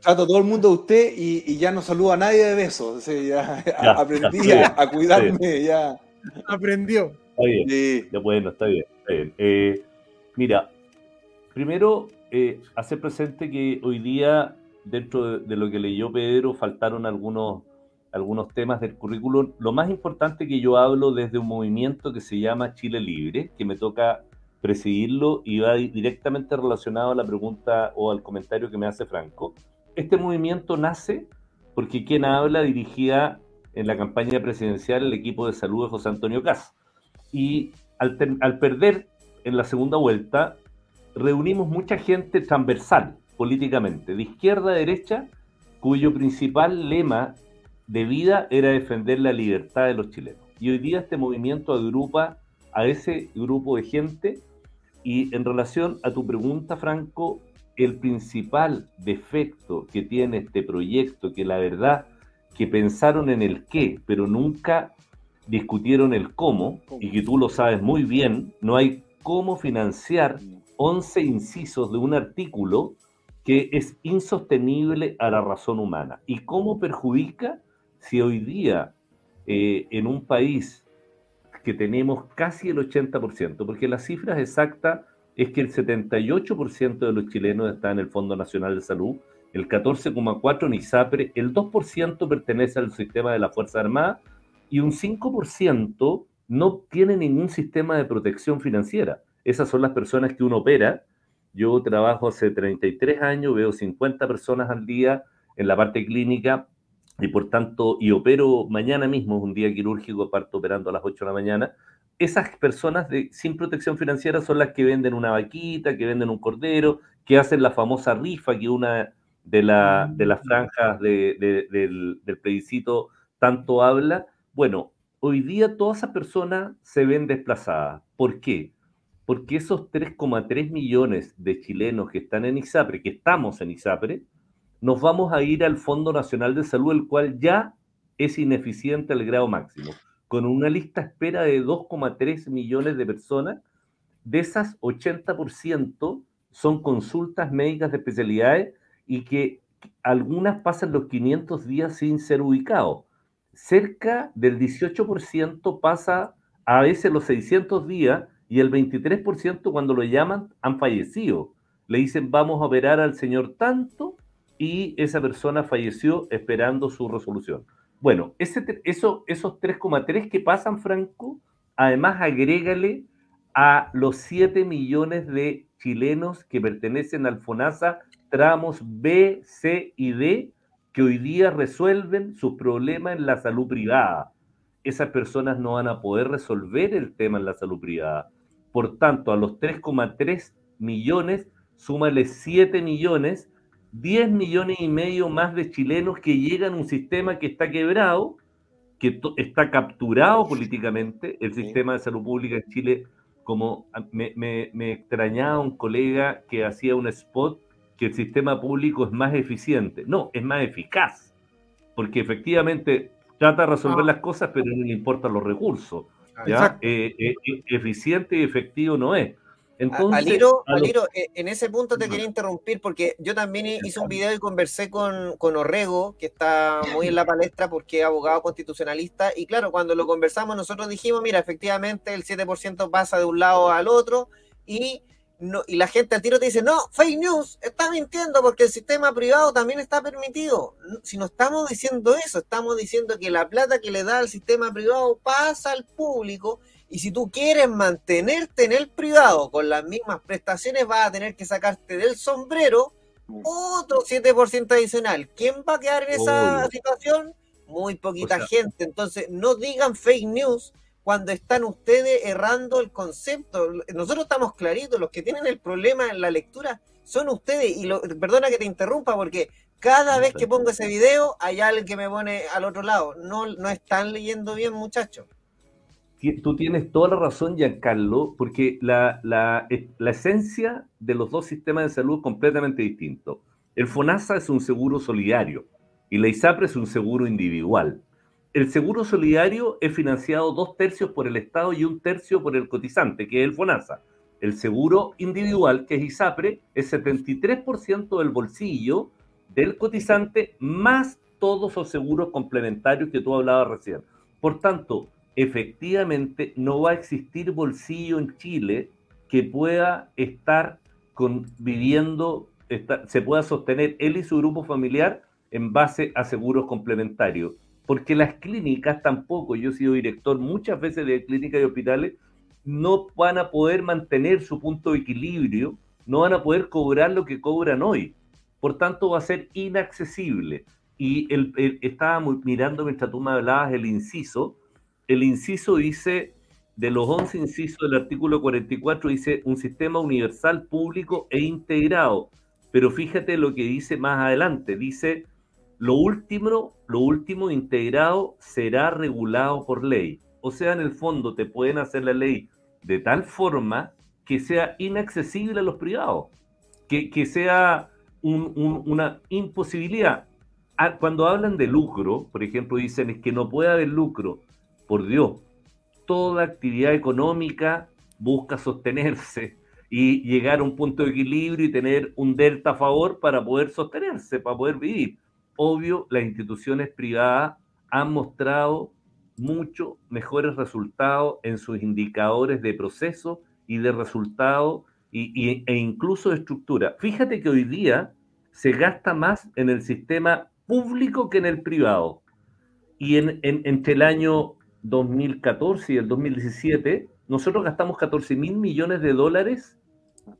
trato a todo el mundo de usted y, y ya no saludo a nadie de besos. O sea, ya, Ya, aprendí a, a cuidarme. Ya, Aprendió. Está bien. Sí. Ya bueno, está bien. está bien. Eh, mira, primero eh, hacer presente que hoy día, dentro de, de lo que leyó Pedro, faltaron algunos, algunos temas del currículum. Lo más importante que yo hablo desde un movimiento que se llama Chile Libre, que me toca presidirlo y va di- directamente relacionado a la pregunta o al comentario que me hace Franco. Este movimiento nace porque quien habla dirigía en la campaña presidencial el equipo de salud de José Antonio Cas y al, al perder en la segunda vuelta, reunimos mucha gente transversal políticamente, de izquierda a derecha, cuyo principal lema de vida era defender la libertad de los chilenos. Y hoy día este movimiento agrupa a ese grupo de gente y en relación a tu pregunta, Franco, el principal defecto que tiene este proyecto, que la verdad que pensaron en el qué, pero nunca discutieron el cómo, y que tú lo sabes muy bien, no hay cómo financiar 11 incisos de un artículo que es insostenible a la razón humana. ¿Y cómo perjudica si hoy día eh, en un país que tenemos casi el 80%, porque las cifras exactas es que el 78% de los chilenos está en el Fondo Nacional de Salud, el 14,4% en ISAPRE, el 2% pertenece al sistema de la Fuerza Armada y un 5% no tiene ningún sistema de protección financiera. Esas son las personas que uno opera. Yo trabajo hace 33 años, veo 50 personas al día en la parte clínica y por tanto, y opero mañana mismo, es un día quirúrgico, parto operando a las 8 de la mañana. Esas personas de, sin protección financiera son las que venden una vaquita, que venden un cordero, que hacen la famosa rifa que una de, la, de las franjas de- de- del, del plebiscito tanto habla. Bueno, hoy día todas esas personas se ven desplazadas. ¿Por qué? Porque esos 3,3 millones de chilenos que están en ISAPRE, que estamos en ISAPRE, nos vamos a ir al Fondo Nacional de Salud, el cual ya es ineficiente al grado máximo, con una lista espera de 2,3 millones de personas. De esas, 80% son consultas médicas de especialidades y que algunas pasan los 500 días sin ser ubicados. Cerca del 18% pasa a veces los 600 días y el 23% cuando lo llaman han fallecido. Le dicen vamos a operar al señor tanto y esa persona falleció esperando su resolución. Bueno, ese, eso, esos 3,3 que pasan, Franco, además agrégale a los 7 millones de chilenos que pertenecen al FONASA tramos B, C y D que hoy día resuelven sus problemas en la salud privada. Esas personas no van a poder resolver el tema en la salud privada. Por tanto, a los 3,3 millones, súmale 7 millones, 10 millones y medio más de chilenos que llegan a un sistema que está quebrado, que está capturado políticamente. El sistema de salud pública en Chile, como me, me extrañaba un colega que hacía un spot que el sistema público es más eficiente. No, es más eficaz, porque efectivamente trata de resolver ah. las cosas, pero no le importan los recursos. ¿ya? Eh, eh, eh, eficiente y efectivo no es. Entonces, Aliro, Aliro en ese punto te quería interrumpir porque yo también hice un video y conversé con, con Orrego, que está muy en la palestra porque es abogado constitucionalista, y claro, cuando lo conversamos nosotros dijimos, mira, efectivamente el 7% pasa de un lado al otro y y la gente al tiro te dice, no, fake news, está mintiendo porque el sistema privado también está permitido. Si no estamos diciendo eso, estamos diciendo que la plata que le da al sistema privado pasa al público y si tú quieres mantenerte en el privado con las mismas prestaciones, vas a tener que sacarte del sombrero otro 7% adicional. ¿Quién va a quedar en esa situación? Muy poquita gente. Entonces, no digan fake news cuando están ustedes errando el concepto. Nosotros estamos claritos, los que tienen el problema en la lectura son ustedes. Y lo, perdona que te interrumpa, porque cada vez que pongo ese video hay alguien que me pone al otro lado. No, no están leyendo bien, muchachos. Tú tienes toda la razón, Giancarlo, porque la, la, la esencia de los dos sistemas de salud es completamente distinto. El FONASA es un seguro solidario y la ISAPRE es un seguro individual el seguro solidario es financiado dos tercios por el Estado y un tercio por el cotizante, que es el FONASA. El seguro individual, que es ISAPRE, es 73% del bolsillo del cotizante más todos los seguros complementarios que tú hablabas recién. Por tanto, efectivamente no va a existir bolsillo en Chile que pueda estar viviendo, se pueda sostener él y su grupo familiar en base a seguros complementarios porque las clínicas tampoco, yo he sido director muchas veces de clínicas y hospitales, no van a poder mantener su punto de equilibrio, no van a poder cobrar lo que cobran hoy. Por tanto, va a ser inaccesible. Y el, estaba mirando mientras tú me hablabas el inciso. El inciso dice, de los 11 incisos del artículo 44, dice un sistema universal, público e integrado. Pero fíjate lo que dice más adelante. Dice lo último, lo último integrado será regulado por ley. O sea, en el fondo te pueden hacer la ley de tal forma que sea inaccesible a los privados, que, sea una imposibilidad. Ah, cuando hablan de lucro, por ejemplo, dicen es que no puede haber lucro. Por Dios, toda actividad económica busca sostenerse y llegar a un punto de equilibrio y tener un delta a favor para poder sostenerse, para poder vivir obvio, las instituciones privadas han mostrado mucho mejores resultados en sus indicadores de proceso y de resultado y, e incluso de estructura. Fíjate que hoy día se gasta más en el sistema público que en el privado. Y en, entre el año 2014 y el 2017, nosotros gastamos 14 mil millones de dólares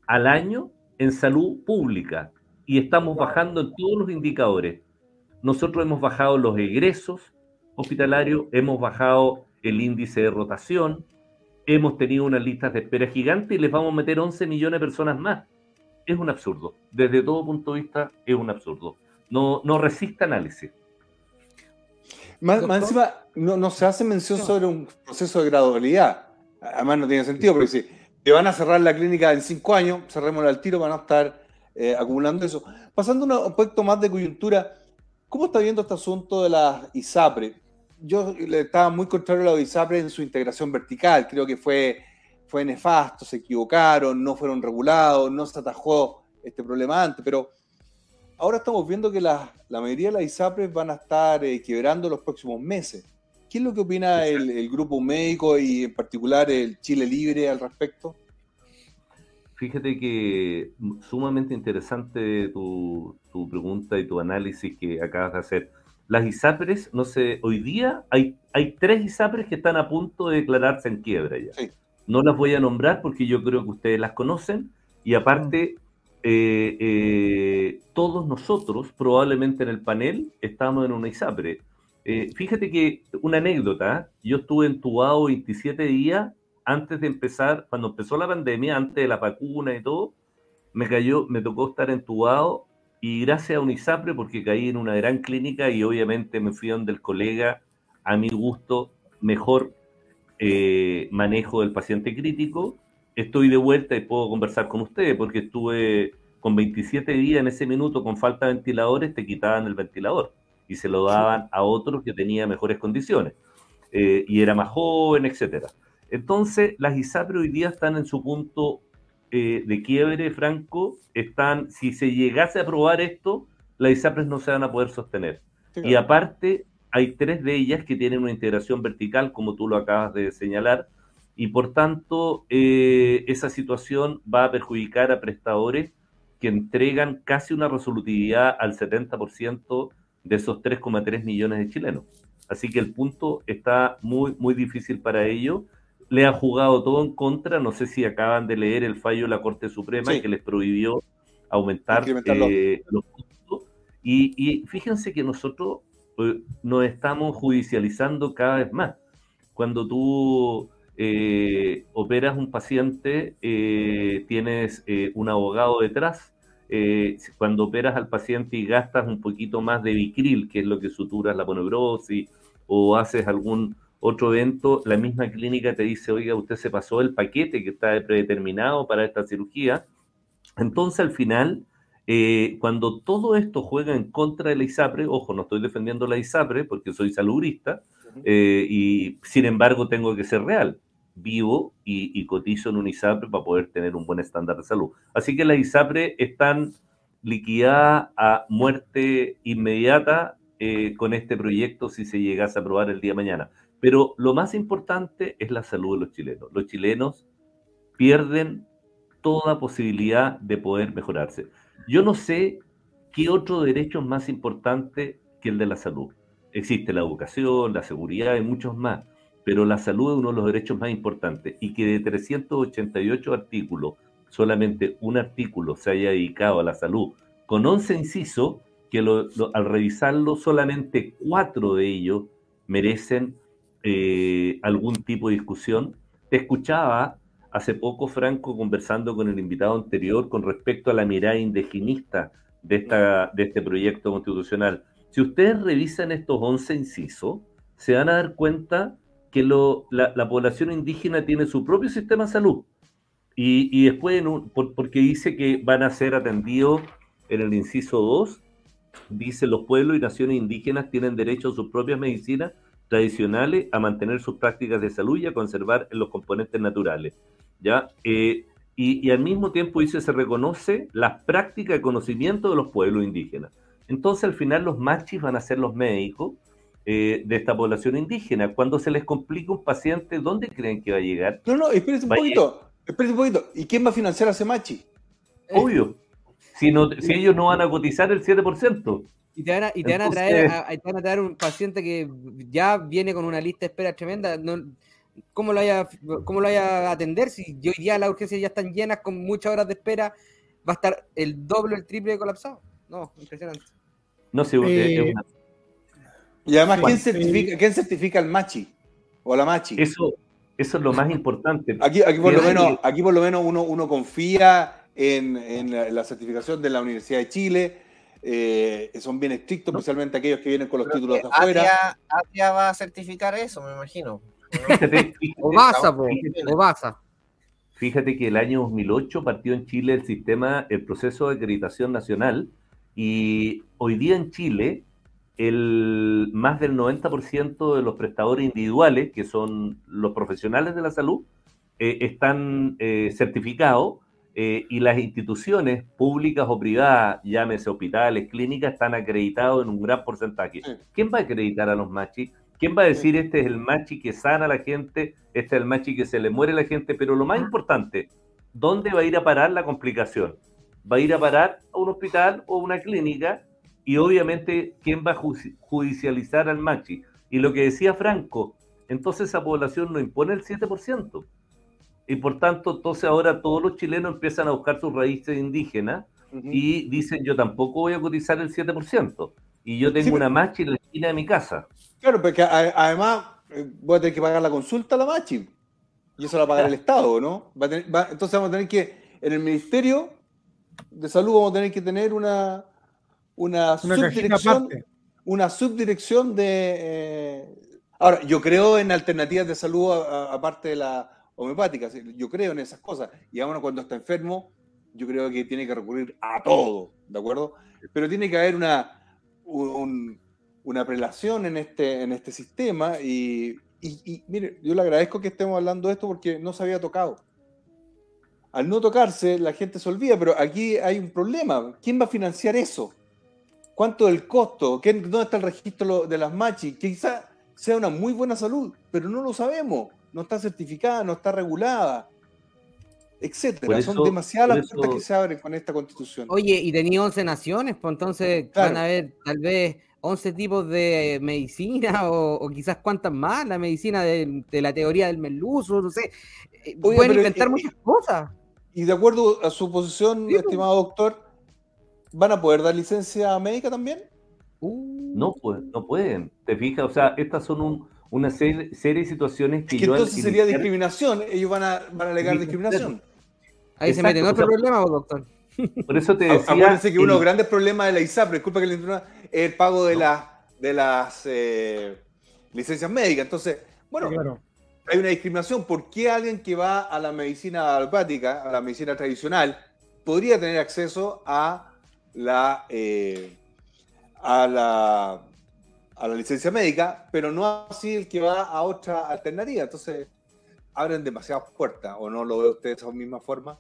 al año en salud pública y estamos bajando en todos los indicadores. Nosotros hemos bajado los egresos hospitalarios, hemos bajado el índice de rotación, hemos tenido unas listas de espera gigantes y les vamos a meter 11 millones de personas más. Es un absurdo. Desde todo punto de vista, es un absurdo. No, no resiste análisis. Más, encima, no, se hace mención sobre un proceso de gradualidad. Además, no tiene sentido, porque si te van a cerrar la clínica en cinco años, cerrémosla al tiro, van a estar eh, acumulando eso. Pasando a un aspecto más de coyuntura, ¿Cómo está viendo este asunto de la ISAPRE? Yo estaba muy contrario a la ISAPRE en su integración vertical. Creo que fue, fue nefasto, se equivocaron, no fueron regulados, no se atajó este problema antes. Pero ahora estamos viendo que la, mayoría de las ISAPRES van a estar eh, quebrando los próximos meses. ¿Qué es lo que opina el, el grupo médico y en particular el Chile Libre al respecto? Fíjate que sumamente interesante tu, pregunta y tu análisis que acabas de hacer. las ISAPRES, no sé, hoy día hay, hay tres ISAPRES que están a punto de declararse en quiebra ya. Sí. No las voy a nombrar porque yo creo que ustedes las conocen y aparte eh, eh, todos nosotros probablemente en el panel estamos en una ISAPRE. Eh, fíjate que una anécdota, yo estuve entubado 27 días antes de empezar, cuando empezó la pandemia, antes de la vacuna y todo, me cayó, me tocó estar entubado y gracias a un ISAPRE, porque caí en una gran clínica y obviamente me fui donde el colega, a mi gusto, mejor eh, manejo del paciente crítico, estoy de vuelta y puedo conversar con ustedes, porque estuve con 27 días en ese minuto con falta de ventiladores, te quitaban el ventilador y se lo daban a otros que tenía mejores condiciones eh, y era más joven, etcétera. Entonces, las ISAPRE hoy día están en su punto eh, de quiebre, Franco. Están, si se llegase a aprobar esto, las ISAPRES no se van a poder sostener. Sí, Y aparte, hay tres de ellas que tienen una integración vertical, como tú lo acabas de señalar, y por tanto, eh, esa situación va a perjudicar a prestadores que entregan casi una resolutividad al 70% de esos 3,3 millones de chilenos. Así que el punto está muy, muy difícil para ellos. Le ha jugado todo en contra. No sé si acaban de leer el fallo de la Corte Suprema Sí. que les prohibió aumentar los- eh, los costos. Y, y fíjense que nosotros eh, nos estamos judicializando cada vez más. Cuando tú eh, operas un paciente, eh, tienes eh, un abogado detrás. Eh, cuando operas al paciente y gastas un poquito más de Vicril, que es lo que suturas la poneurosis, o haces algún otro evento, la misma clínica te dice, oiga, usted se pasó el paquete que está predeterminado para esta cirugía. Entonces, al final, eh, cuando todo esto juega en contra de la ISAPRE, ojo, no estoy defendiendo la ISAPRE porque soy salubrista, eh, y sin embargo tengo que ser real. Vivo y, y cotizo en un ISAPRE para poder tener un buen estándar de salud. Así que las ISAPRE están liquidadas a muerte inmediata eh, con este proyecto si se llegase a aprobar el día de mañana. Pero lo más importante es la salud de los chilenos. Los chilenos pierden toda posibilidad de poder mejorarse. Yo no sé qué otro derecho es más importante que el de la salud. Existe la educación, la seguridad y muchos más, pero la salud es uno de los derechos más importantes y que de 388 artículos, solamente un artículo se haya dedicado a la salud, con 11 incisos, que lo- al revisarlo solamente cuatro de ellos merecen eh, algún tipo de discusión. Te escuchaba hace poco, Franco, conversando con el invitado anterior con respecto a la mirada indigenista de, esta, de este proyecto constitucional. Si ustedes revisan estos 11 incisos, se van a dar cuenta que lo- la, la población indígena tiene su propio sistema de salud. Y, y después, porque dice que van a ser atendidos en el inciso 2, dice los pueblos y naciones indígenas tienen derecho a sus propias medicinas tradicionales, a mantener sus prácticas de salud y a conservar los componentes naturales. ¿ya? Eh, y, y al mismo tiempo dice, se reconoce la práctica de conocimiento de los pueblos indígenas. Entonces, al final, los machis van a ser los médicos eh, de esta población indígena. Cuando se les complica un paciente, ¿dónde creen que va a llegar? No, no, espérense un poquito. Espérense un poquito. ¿Y quién va a financiar a ese machi? Obvio. Si, no, si ellos no van a cotizar el 7%. Y te van a, y te van a traer, a, te van a traer un paciente que ya viene con una lista de espera tremenda. No, ¿cómo, lo vaya, ¿Cómo lo vaya a atender? Si hoy día las urgencias ya están llenas con muchas horas de espera, va a estar el doble o el triple de colapsado. No, impresionante. No sé, Eh, es una- Y además, ¿quién certifica, ¿quién certifica al machi? O la machi. eso, eso es lo más importante. Aquí, aquí por lo menos, aquí por lo menos uno, uno confía en, en la, la certificación de la Universidad de Chile. Eh, son bien estrictos, especialmente aquellos que vienen con los títulos de afuera. Atria va a certificar eso, me imagino. Fíjate, O o. Fíjate que el año 2008 partió en Chile el sistema, el proceso de acreditación nacional y hoy día en Chile el más del 90% de los prestadores individuales, que son los profesionales de la salud, eh, están eh, certificados eh, y las instituciones públicas o privadas, llámese hospitales, clínicas, están acreditados en un gran porcentaje. Sí. ¿Quién va a acreditar a los machis? ¿Quién va a decir este es el machi que sana a la gente, este es el machi que se le muere a la gente? Pero lo más importante, ¿dónde va a ir a parar la complicación? ¿Va a ir a parar a un hospital o una clínica y obviamente quién va a judicializar al machi. Y lo que decía Franco, entonces esa población no impone el 7%. Y por tanto, entonces ahora todos los chilenos empiezan a buscar sus raíces indígenas y dicen, yo tampoco voy a cotizar el 7%. Y yo tengo una machi en la esquina de mi casa. Claro, porque además eh, voy a tener que pagar la consulta a la machi. Y eso la va a pagar el Estado, ¿no? entonces vamos a tener que, en el Ministerio de Salud vamos a tener que tener una, una, subdirección, una subdirección de... Eh, ahora, yo creo en alternativas de salud aparte de la homeopática, yo creo en esas cosas. Y ahora cuando está enfermo, yo creo que tiene que recurrir a todo, ¿de acuerdo? Pero tiene que haber una, una prelación en este, en este sistema y, mire, yo le agradezco que estemos hablando de esto porque no se había tocado. Al no tocarse, la gente se olvida, pero aquí hay un problema. ¿Quién va a financiar eso? ¿Cuánto el costo? ¿Dónde está el registro de las machis? Quizá sea una muy buena salud, pero no lo sabemos. No está certificada, no está regulada, etcétera. Son demasiadas las puertas que se abren con esta constitución. Oye, y tenía 11 naciones, pues entonces van a haber tal vez 11 tipos de medicina o, quizás cuántas más, la medicina de, la teoría del merluzo, no sé. Eh, pueden inventar muchas cosas. Y de acuerdo a su posición, pues. estimado doctor, ¿Van a poder dar licencia médica también? Uh. No, pues, no pueden. ¿Te fijas? O sea, estas son una serie, de situaciones que, entonces sería discriminación. Ellos van a, van a alegar discriminación. Ahí se meten otro problema, doctor. Por eso te decía. Acuérdense que uno de los grandes problemas de la ISAPRE, disculpa que le es el pago de, de las eh, licencias médicas. Entonces, bueno, hay una discriminación. ¿Por qué alguien que va a la medicina alopática, a la medicina tradicional, podría tener acceso a la, eh, a, la, a la licencia médica, pero no así el que va a otra alternativa. Entonces, abren demasiadas puertas, ¿o no lo ve usted de esa misma forma?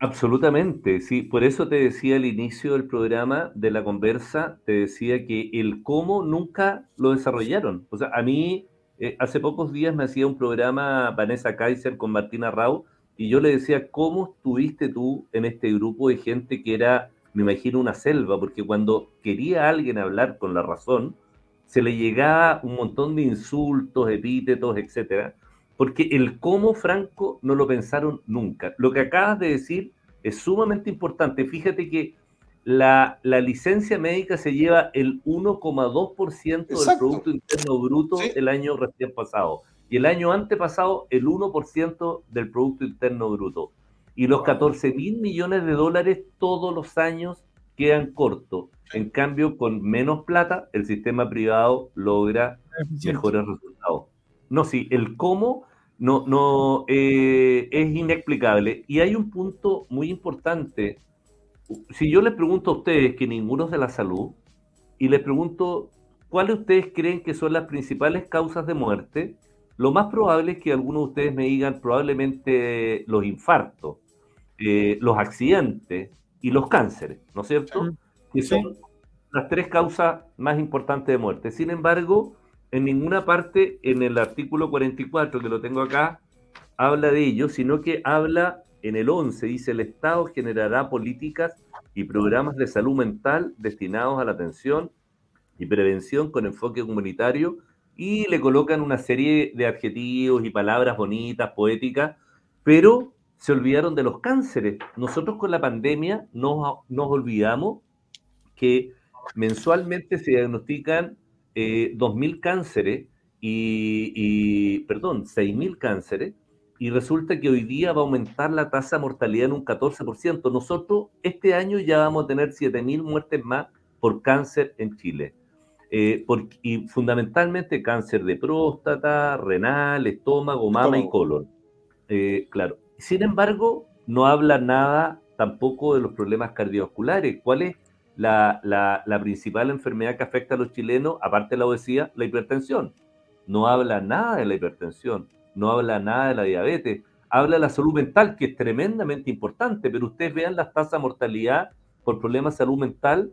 Absolutamente, sí. Por eso te decía al inicio del programa de la conversa, te decía que el cómo nunca lo desarrollaron. O sea, a mí eh, hace pocos días me hacía un programa Vanessa Kaiser con Martina Rau y yo le decía, ¿cómo estuviste tú en este grupo de gente que era me imagino una selva, porque cuando quería alguien hablar con la razón, se le llegaba un montón de insultos, epítetos, etcétera, porque el cómo Franco no lo pensaron nunca. Lo que acabas de decir es sumamente importante. Fíjate que la, licencia médica se lleva el 1,2% del Producto Interno Bruto el año recién pasado. Y el año antepasado, el 1% del Producto Interno Bruto y los 14 mil millones de dólares todos los años quedan cortos. En cambio, con menos plata, el sistema privado logra mejores resultados. No, sí, el cómo no, no eh, es inexplicable. Y hay un punto muy importante. Si yo les pregunto a ustedes, que ninguno es de la salud, y les pregunto cuáles ustedes creen que son las principales causas de muerte, lo más probable es que algunos de ustedes me digan probablemente los infartos eh, los accidentes y los cánceres, ¿no es cierto? Que son las tres causas más importantes de muerte. Sin embargo, en ninguna parte en el artículo 44, que lo tengo acá, habla de ello, sino que habla en el 11, dice, el Estado generará políticas y programas de salud mental destinados a la atención y prevención con enfoque comunitario y le colocan una serie de adjetivos y palabras bonitas, poéticas, pero se olvidaron de los cánceres. Nosotros con la pandemia nos, nos olvidamos que mensualmente se diagnostican eh, 2.000 cánceres y, y, perdón, 6.000 cánceres y resulta que hoy día va a aumentar la tasa de mortalidad en un 14%. Nosotros este año ya vamos a tener 7.000 muertes más por cáncer en Chile. Eh, y fundamentalmente cáncer de próstata, renal, estómago, mama y colon. Eh, claro, sin embargo, no habla nada tampoco de los problemas cardiovasculares. ¿Cuál es la, principal enfermedad que afecta a los chilenos, aparte de la obesidad? La hipertensión. No habla nada de la hipertensión, no habla nada de la diabetes, habla de la salud mental, que es tremendamente importante, pero ustedes vean las tasas de mortalidad por problemas de salud mental,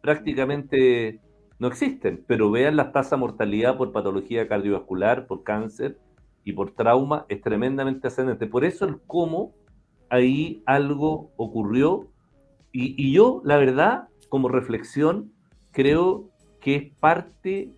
prácticamente no existen, pero vean las tasas de mortalidad por patología cardiovascular, por cáncer, y por trauma es tremendamente ascendente. Por eso el cómo ahí algo ocurrió y, yo, la verdad, como reflexión, creo que es parte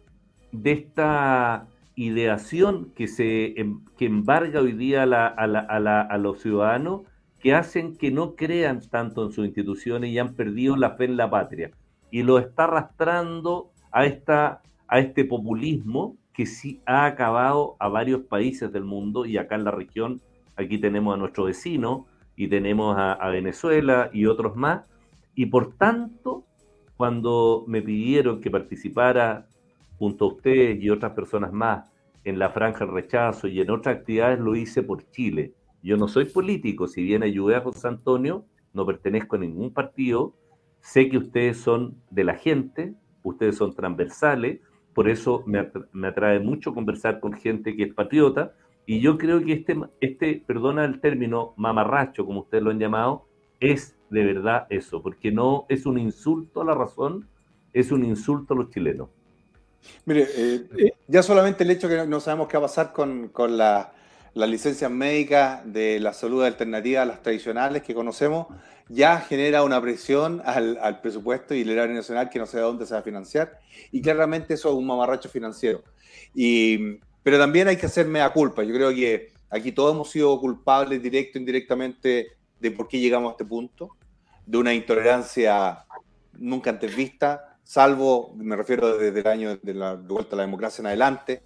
de esta ideación que, se, em, que embarga hoy día a, a, los ciudadanos que hacen que no crean tanto en sus instituciones y han perdido la fe en la patria. Y lo está arrastrando a, esta, a este populismo que sí ha acabado a varios países del mundo y acá en la región, aquí tenemos a nuestro vecino y tenemos a, Venezuela y otros más. Y por tanto, cuando me pidieron que participara junto a ustedes y otras personas más en la franja del rechazo y en otras actividades, lo hice por Chile. Yo no soy político, si bien ayudé a José Antonio, no pertenezco a ningún partido, sé que ustedes son de la gente, ustedes son transversales, por eso me atrae mucho conversar con gente que es patriota, y yo creo que este, este, perdona el término, mamarracho, como ustedes lo han llamado, es de verdad eso, porque no es un insulto a la razón, es un insulto a los chilenos. Mire, eh, ya solamente el hecho que no sabemos qué va a pasar con, con la, las licencias médicas de la salud alternativa a las tradicionales que conocemos, ya genera una presión al, al presupuesto y el erario nacional que no sé de dónde se va a financiar. Y claramente eso es un mamarracho financiero. Y, pero también hay que hacer mea culpa. Yo creo que aquí todos hemos sido culpables, directo e indirectamente, de por qué llegamos a este punto, de una intolerancia nunca antes vista, salvo, me refiero desde el año de la vuelta a la democracia en adelante.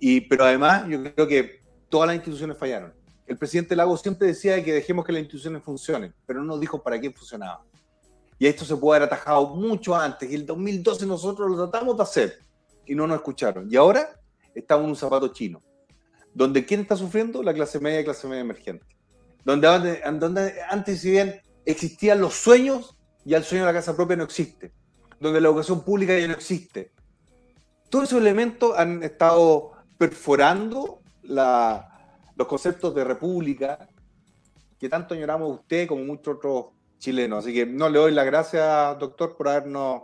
Y, pero además, yo creo que todas las instituciones fallaron. El presidente Lago siempre decía que dejemos que las instituciones funcionen, pero no nos dijo para qué funcionaba. Y esto se puede haber atajado mucho antes. Y el 2012 nosotros lo tratamos de hacer y no nos escucharon. Y ahora estamos en un zapato chino, donde ¿quién está sufriendo? La clase media y clase media emergente. Donde, antes, si bien existían los sueños, ya el sueño de la casa propia no existe. Donde la educación pública ya no existe. Todos esos elementos han estado perforando los conceptos de república que tanto añoramos usted como muchos otros chilenos. Así que no le doy las gracias, doctor, por habernos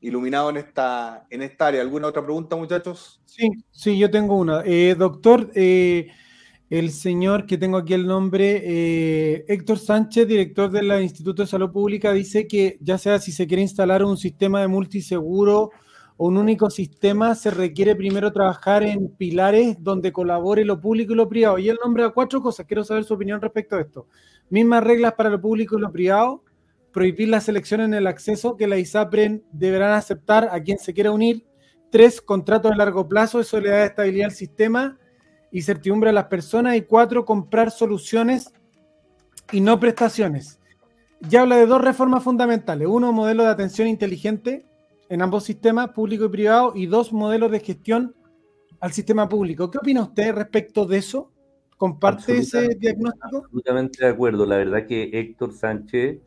iluminado en esta, en esta área. ¿Alguna otra pregunta, muchachos? Sí, sí, yo tengo una. Eh, doctor, eh, el señor que tengo aquí el nombre, eh, Héctor Sánchez, director del Instituto de Salud Pública, dice que ya sea si se quiere instalar un sistema de multiseguro o un único sistema, se requiere primero trabajar en pilares donde colabore lo público y lo privado. Y él nombra cuatro cosas. Quiero saber su opinión respecto a esto. Mismas reglas para lo público y lo privado, prohibir la selección en el acceso que la ISAPREN deberán aceptar a quien se quiera unir. Tres, contratos de largo plazo, eso le da estabilidad al sistema y certidumbre a las personas. Y cuatro, comprar soluciones y no prestaciones. Ya habla de dos reformas fundamentales. Uno, modelo de atención inteligente en ambos sistemas, público y privado, y dos modelos de gestión al sistema público. ¿Qué opina usted respecto de eso? ¿Comparte ese diagnóstico? Absolutamente de acuerdo. La verdad que Héctor Sánchez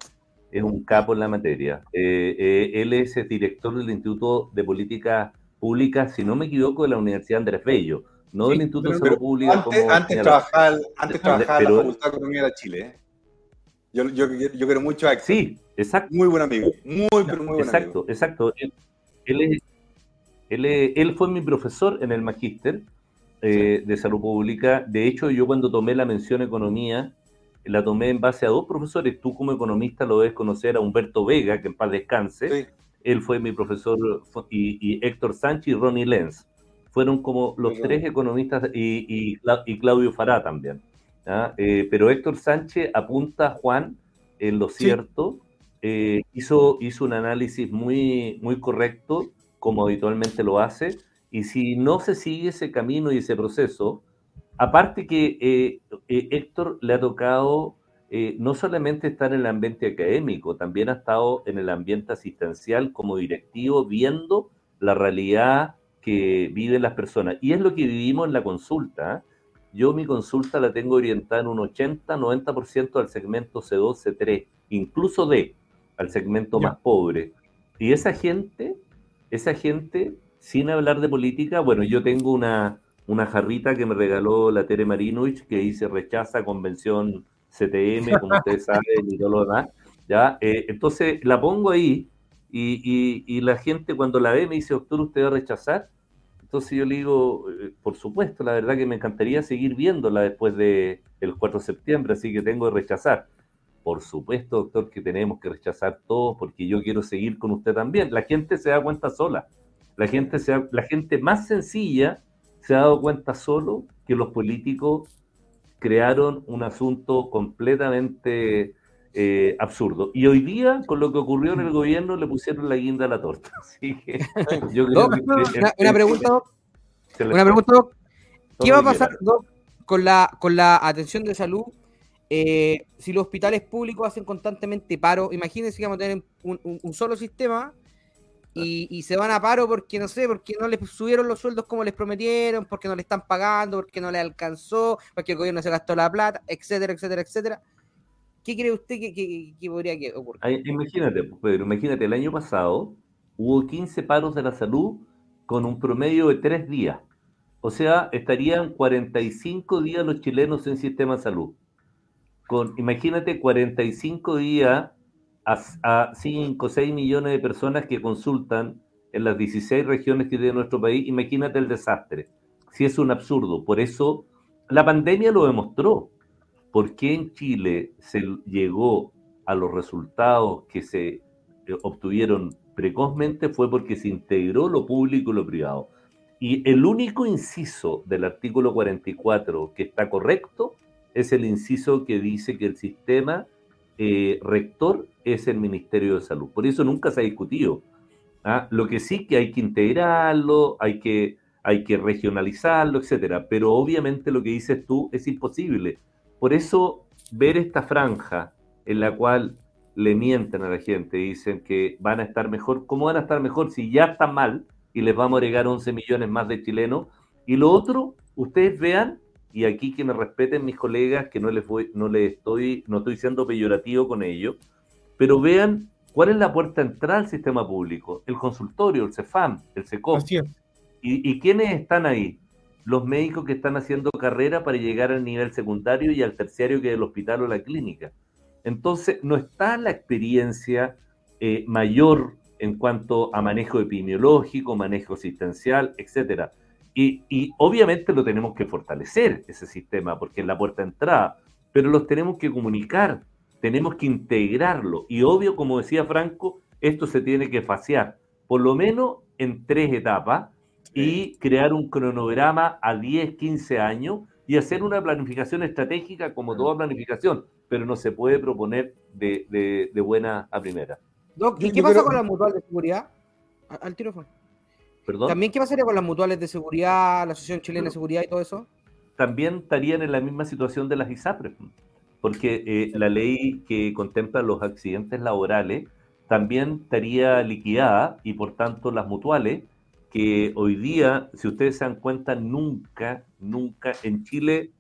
es un capo en la materia. Eh, eh, él es el director del Instituto de Política Pública, si no me equivoco, de la Universidad Andrés Bello, no Sí, del Instituto pero- de Salud Pública. Antes, como antes trabajaba, antes trabajaba en la Facultad de Economía de Chile. ¿eh? Yo, yo, yo quiero mucho a Héctor. Sí, exacto. Muy buen amigo. Muy, pero muy buen Exacto, amigo. exacto. Él, él es- él es- él fue mi profesor en el magíster de salud pública. De hecho, yo cuando tomé la mención economía, la tomé en base a dos profesores. Tú como economista lo debes conocer a Humberto Vega, que en paz descanse. Sí. Él fue mi profesor y, y Héctor Sánchez y Ronnie Lenz. Fueron como los Muy tres economistas y, y Cla- y Claudio Fará también. ¿ah? Eh, pero Héctor Sánchez apunta, Juan, en lo Sí. cierto, eh, hizo, hizo un análisis muy, muy correcto, como habitualmente lo hace, y si no se sigue ese camino y ese proceso, aparte que eh, eh, Héctor le ha tocado eh, no solamente estar en el ambiente académico, también ha estado en el ambiente asistencial como directivo, viendo la realidad que viven las personas. Y es lo que vivimos en la consulta. Yo mi consulta la tengo orientada en un 80-90% al segmento C2, C3, incluso D, al segmento más pobre. Y esa gente, esa gente, sin hablar de política, bueno, yo tengo una, una jarrita que me regaló la Tere Marinovich que dice rechaza convención CTM, como ustedes saben, y todo lo demás. ¿ya? Eh, entonces la pongo ahí y, y- y la gente cuando la ve me dice, doctor, ¿usted va a rechazar? Entonces yo le digo, eh, por supuesto, la verdad que me encantaría seguir viéndola después del 4 de septiembre, así que tengo que rechazar. por supuesto, doctor, que tenemos que rechazar todo porque yo quiero seguir con usted también. La gente se da cuenta sola. La gente, se la gente más sencilla se ha dado cuenta solo que los políticos crearon un asunto completamente eh, absurdo. Y hoy día, con lo que ocurrió en el gobierno, le pusieron la guinda a la torta. Así que yo creo que, una, pregunta, Una pregunta, ¿Qué va a pasar, con la, con la atención de salud eh, si los hospitales públicos hacen constantemente paro, imagínense que vamos a tener un, solo sistema y, se van a paro porque no sé, porque no les subieron los sueldos como les prometieron, porque no le están pagando, porque no le alcanzó, porque el gobierno se gastó la plata, etcétera, etcétera, etcétera. ¿Qué cree usted que, podría ocurrir? Imagínate, pues, Pedro, imagínate, el año pasado hubo 15 paros de la salud con un promedio de tres días. O sea, estarían 45 días los chilenos en sistema de salud imagínate 45 días a, 5 o 6 millones de personas que consultan en las 16 regiones que tiene nuestro país, imagínate el desastre. Si es un absurdo. Por eso la pandemia lo demostró. ¿Por qué en Chile se llegó a los resultados que se eh, obtuvieron precozmente? Fue porque se integró lo público y lo privado. Y el único inciso del artículo 44 que está correcto es el inciso que dice que el sistema eh, rector es el Ministerio de Salud. Por eso nunca se ha discutido. ¿ah? Lo que sí que hay que integrarlo, hay que, hay que regionalizarlo, etcétera. Pero obviamente lo que dices tú es imposible. Por eso ver esta franja en la cual le mienten a la gente, dicen que van a estar mejor, ¿cómo van a estar mejor si ya están mal y les vamos a agregar 11 millones más de chilenos? Y lo otro, ustedes vean y aquí que me respeten mis colegas, que no les voy, no les estoy, no estoy siendo peyorativo con ello, pero vean cuál es la puerta entrada al sistema público, el consultorio, el CEFAM, el SECOP. ¿Y, ¿Y quiénes están ahí? Los médicos que están haciendo carrera para llegar al nivel secundario y al terciario que es el hospital o la clínica. Entonces, no está la experiencia eh, mayor en cuanto a manejo epidemiológico, manejo asistencial, etcétera. Y, obviamente lo tenemos que fortalecer, ese sistema, porque es la puerta de entrada, pero los tenemos que comunicar, tenemos que integrarlo. Y obvio, como decía Franco, esto se tiene que faciar, por lo menos en tres etapas, y crear un cronograma a 10, 15 años y hacer una planificación estratégica como toda planificación, pero no se puede proponer de, buena a primera. ¿y qué pasa con la mutual de seguridad? Al tiro ¿También qué pasaría con las mutuales de seguridad, la Asociación Chilena de Seguridad y todo eso? También estarían en la misma situación de las ISAPRES, porque eh, la ley que contempla los accidentes laborales también estaría liquidada y por tanto las mutuales, que hoy día, si ustedes se dan cuenta, nunca, nunca en Chile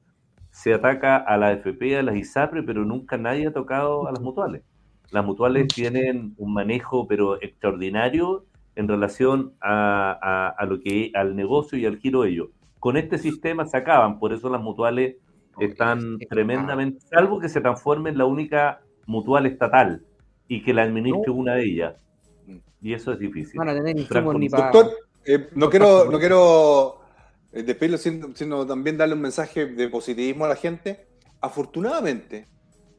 se ataca a la AFP, a las ISAPRE, pero nunca nadie ha tocado a las mutuales. Las mutuales tienen un manejo, pero extraordinario, en relación a, lo que al negocio y al giro de ellos. Con este sistema se acaban, por eso las mutuales están tremendamente, salvo que se transforme en la única mutual estatal y que la administre una de ellas. Y eso es difícil. Doctor, eh, no quiero, no quiero eh, despedirlo, sino, también darle un mensaje de positivismo a la gente. Afortunadamente,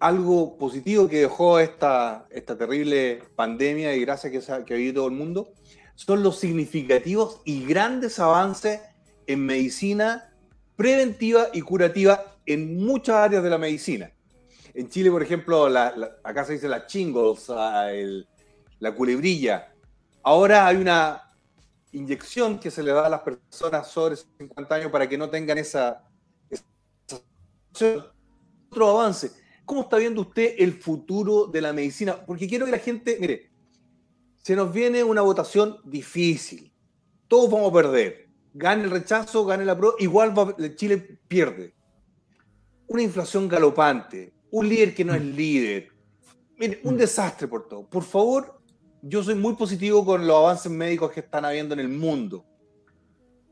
algo positivo que dejó esta, esta terrible pandemia y gracias que, que ha vivido todo el mundo son los significativos y grandes avances en medicina preventiva y curativa en muchas áreas de la medicina. En Chile, por ejemplo, acá se dice la chingos, ah, la culebrilla. Ahora hay una inyección que se le da a las personas sobre 50 años para que no tengan esa, esa otro avance. ¿Cómo está viendo usted el futuro de la medicina? Porque quiero que la gente, mire, se nos viene una votación difícil. Todos vamos a perder. Gane el rechazo, gane la prueba, igual Chile pierde. Una inflación galopante, un líder que no es líder. Mire, un desastre por todo. Por favor, yo soy muy positivo con los avances médicos que están habiendo en el mundo.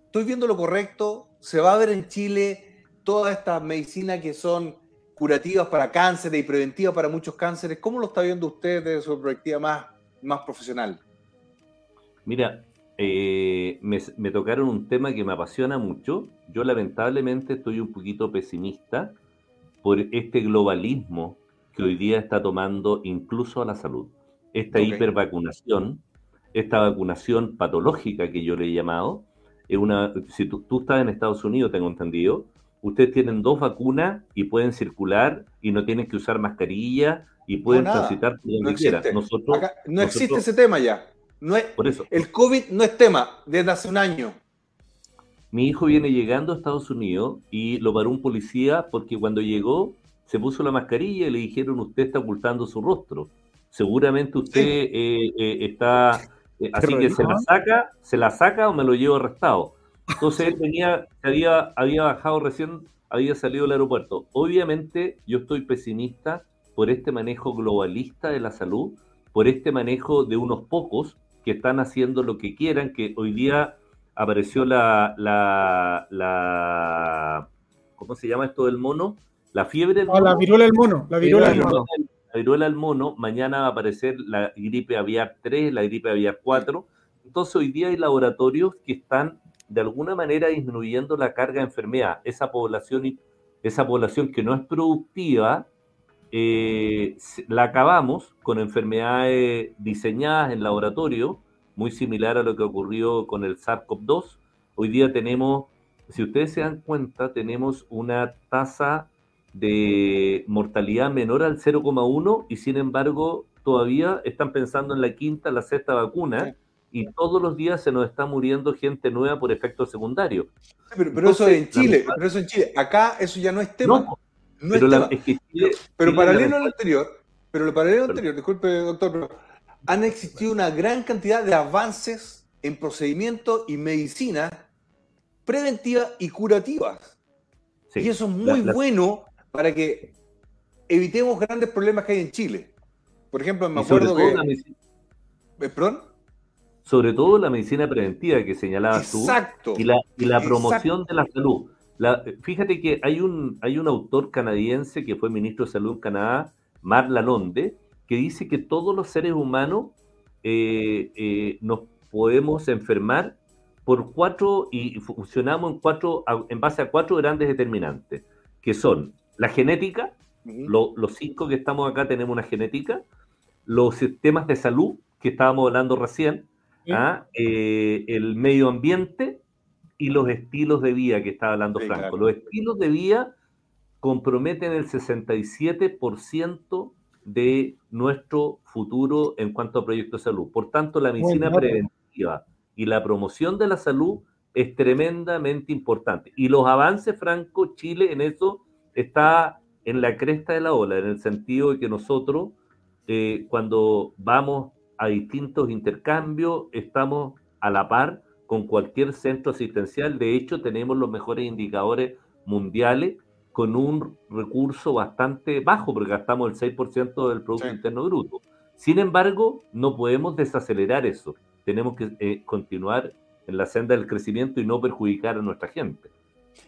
Estoy viendo lo correcto. Se va a ver en Chile todas estas medicinas que son curativas para cánceres y preventivas para muchos cánceres. ¿Cómo lo está viendo usted desde su perspectiva más más profesional? Mira, eh, me, tocaron un tema que me apasiona mucho. Yo lamentablemente estoy un poquito pesimista por este globalismo que hoy día está tomando incluso a la salud. Esta hipervacunación, esta vacunación patológica que yo le he llamado, es una, si tú, tú estás en Estados Unidos, tengo entendido, ustedes tienen dos vacunas y pueden circular y no tienen que usar mascarilla y pueden transitar por donde No quieran. existe. Nosotros, Acá no existe ese tema ya. No es, por eso, el COVID no es tema desde hace un año. Mi hijo viene llegando a Estados Unidos y lo paró un policía porque cuando llegó se puso la mascarilla y le dijeron usted está ocultando su rostro. Seguramente usted Sí. eh, eh, está, eh, así que se la saca, se la saca o me lo llevo arrestado. Entonces él venía, había, había bajado recién, había salido del aeropuerto. Obviamente yo estoy pesimista por este manejo globalista de la salud, por este manejo de unos pocos que están haciendo lo que quieran, que hoy día apareció la, la, la ¿cómo se llama esto del mono? La fiebre del Ah, la mono. viruela del mono, la viruela del mono. La viruela del mono, mañana va a aparecer la gripe aviar 3, la gripe aviar 4. Entonces hoy día hay laboratorios que están de alguna manera disminuyendo la carga de enfermedad. Esa población, esa población que no es productiva, eh, la acabamos con enfermedades diseñadas en laboratorio, muy similar a lo que ocurrió con el SARS-CoV-2. Hoy día tenemos, si ustedes se dan cuenta, tenemos una tasa de mortalidad menor al 0,1 y sin embargo todavía están pensando en la quinta, la sexta vacuna y todos los días se nos está muriendo gente nueva por efectos secundarios. Pero, pero eso en Entonces, Chile, pero eso en Chile. Acá eso ya no es tema. No, No pero es la- tema. es que Chile- Pero Chile, paralelo al anterior, pero lo paralelo al anterior, disculpe, doctor, pero han existido una gran cantidad de avances en procedimientos y medicina preventivas y curativas. sí, y eso es muy la- bueno para que evitemos grandes problemas que hay en Chile. Por ejemplo, me acuerdo que. la medici- ¿Eh, ¿Perdón? Sobre todo la medicina preventiva que señalabas tú. Y la, y la Exacto. promoción de la salud. La- fíjate que hay un, hay un autor canadiense que fue ministro de Salud en Canadá, Marc Lalonde, que dice que todos los seres humanos eh, eh, nos podemos enfermar por cuatro, y funcionamos en, cuatro, en base a cuatro grandes determinantes, que son la genética, lo- los cinco que estamos acá tenemos una genética, los sistemas de salud, que estábamos hablando recién. ¿Ah? Eh, el medio ambiente y los estilos de vida que estaba hablando Sí, Franco. claro. Los estilos de vida comprometen el 67% de nuestro futuro en cuanto a proyectos de salud. Por tanto, la medicina preventiva y la promoción de la salud es tremendamente importante. Y los avances, Franco, Chile en eso está en la cresta de la ola, en el sentido de que nosotros, eh, cuando vamos a distintos intercambios, estamos a la par con cualquier centro asistencial. De hecho, tenemos los mejores indicadores mundiales con un recurso bastante bajo, porque gastamos el 6% del Producto Sí. Interno Bruto. Sin embargo, no podemos desacelerar eso. Tenemos que eh, continuar en la senda del crecimiento y no perjudicar a nuestra gente.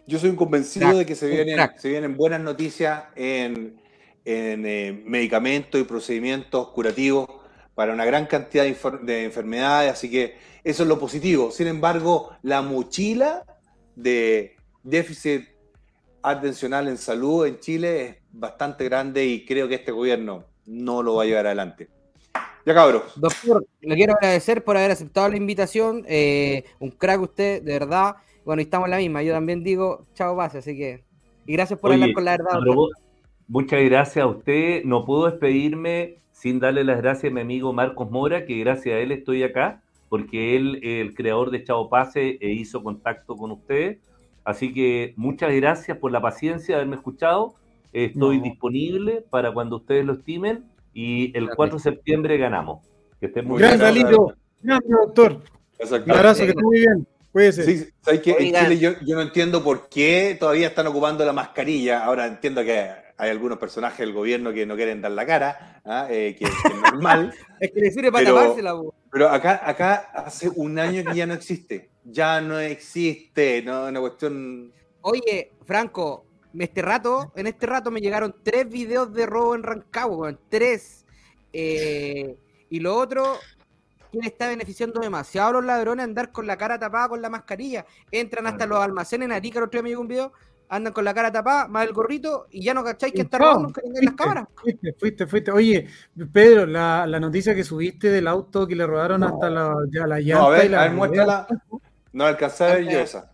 Yo soy un convencido Crack, de que se vienen, se vienen buenas noticias en, en, eh, medicamentos y procedimientos curativos para una gran cantidad de, enfermedades, así que eso es lo positivo. Sin embargo, la mochila de déficit atencional en salud en Chile es bastante grande y creo que este gobierno no lo va a llevar adelante. Ya cabros, Doctor, le quiero agradecer por haber aceptado la invitación. eh, un crack usted, de verdad. Bueno, y estamos en la misma. Yo también digo chao base, así que. Y gracias por Oye, hablar con la verdad. Muchas gracias a usted. No puedo despedirme sin darle las gracias a mi amigo Marcos Mora, que gracias a él estoy acá, porque él, el creador de Chavo Pase, eh, hizo contacto con ustedes. Así que muchas gracias por la paciencia de haberme escuchado. Estoy No. disponible para cuando ustedes lo estimen y el Gracias. 4 de septiembre ganamos. Que estén muy bien. Alito. Grande, doctor. Un abrazo, que esté muy bien. Cuídese. Sí, ¿sabes qué? En. Chile yo, yo no entiendo por qué todavía están ocupando la mascarilla. Ahora entiendo que hay algunos personajes del gobierno que no quieren dar la cara, ¿ah? Eh, que, que es normal. Es que le sirve para Pero- tapársela, po. Pero acá, acá hace un año que ya no existe. Ya no existe, no una cuestión. Oye, Franco, este rato, en este rato me llegaron tres videos de robo en Rancagua, tres. Eh, y lo otro, ¿quién está beneficiando demasiado a los ladrones andar con la cara tapada con la mascarilla? Entran hasta los almacenes en Arica, el otro día me llegó un video, andan con la cara tapada, más el gorrito, y ya no cacháis que está robando que tengan las cámaras. Fuiste, fuiste, fuiste. Oye, Pedro, la, la noticia que subiste del auto que le robaron hasta la, ya la llanta No, a ver, y la a ver, muéstrala. No alcanzé a ver yo esa.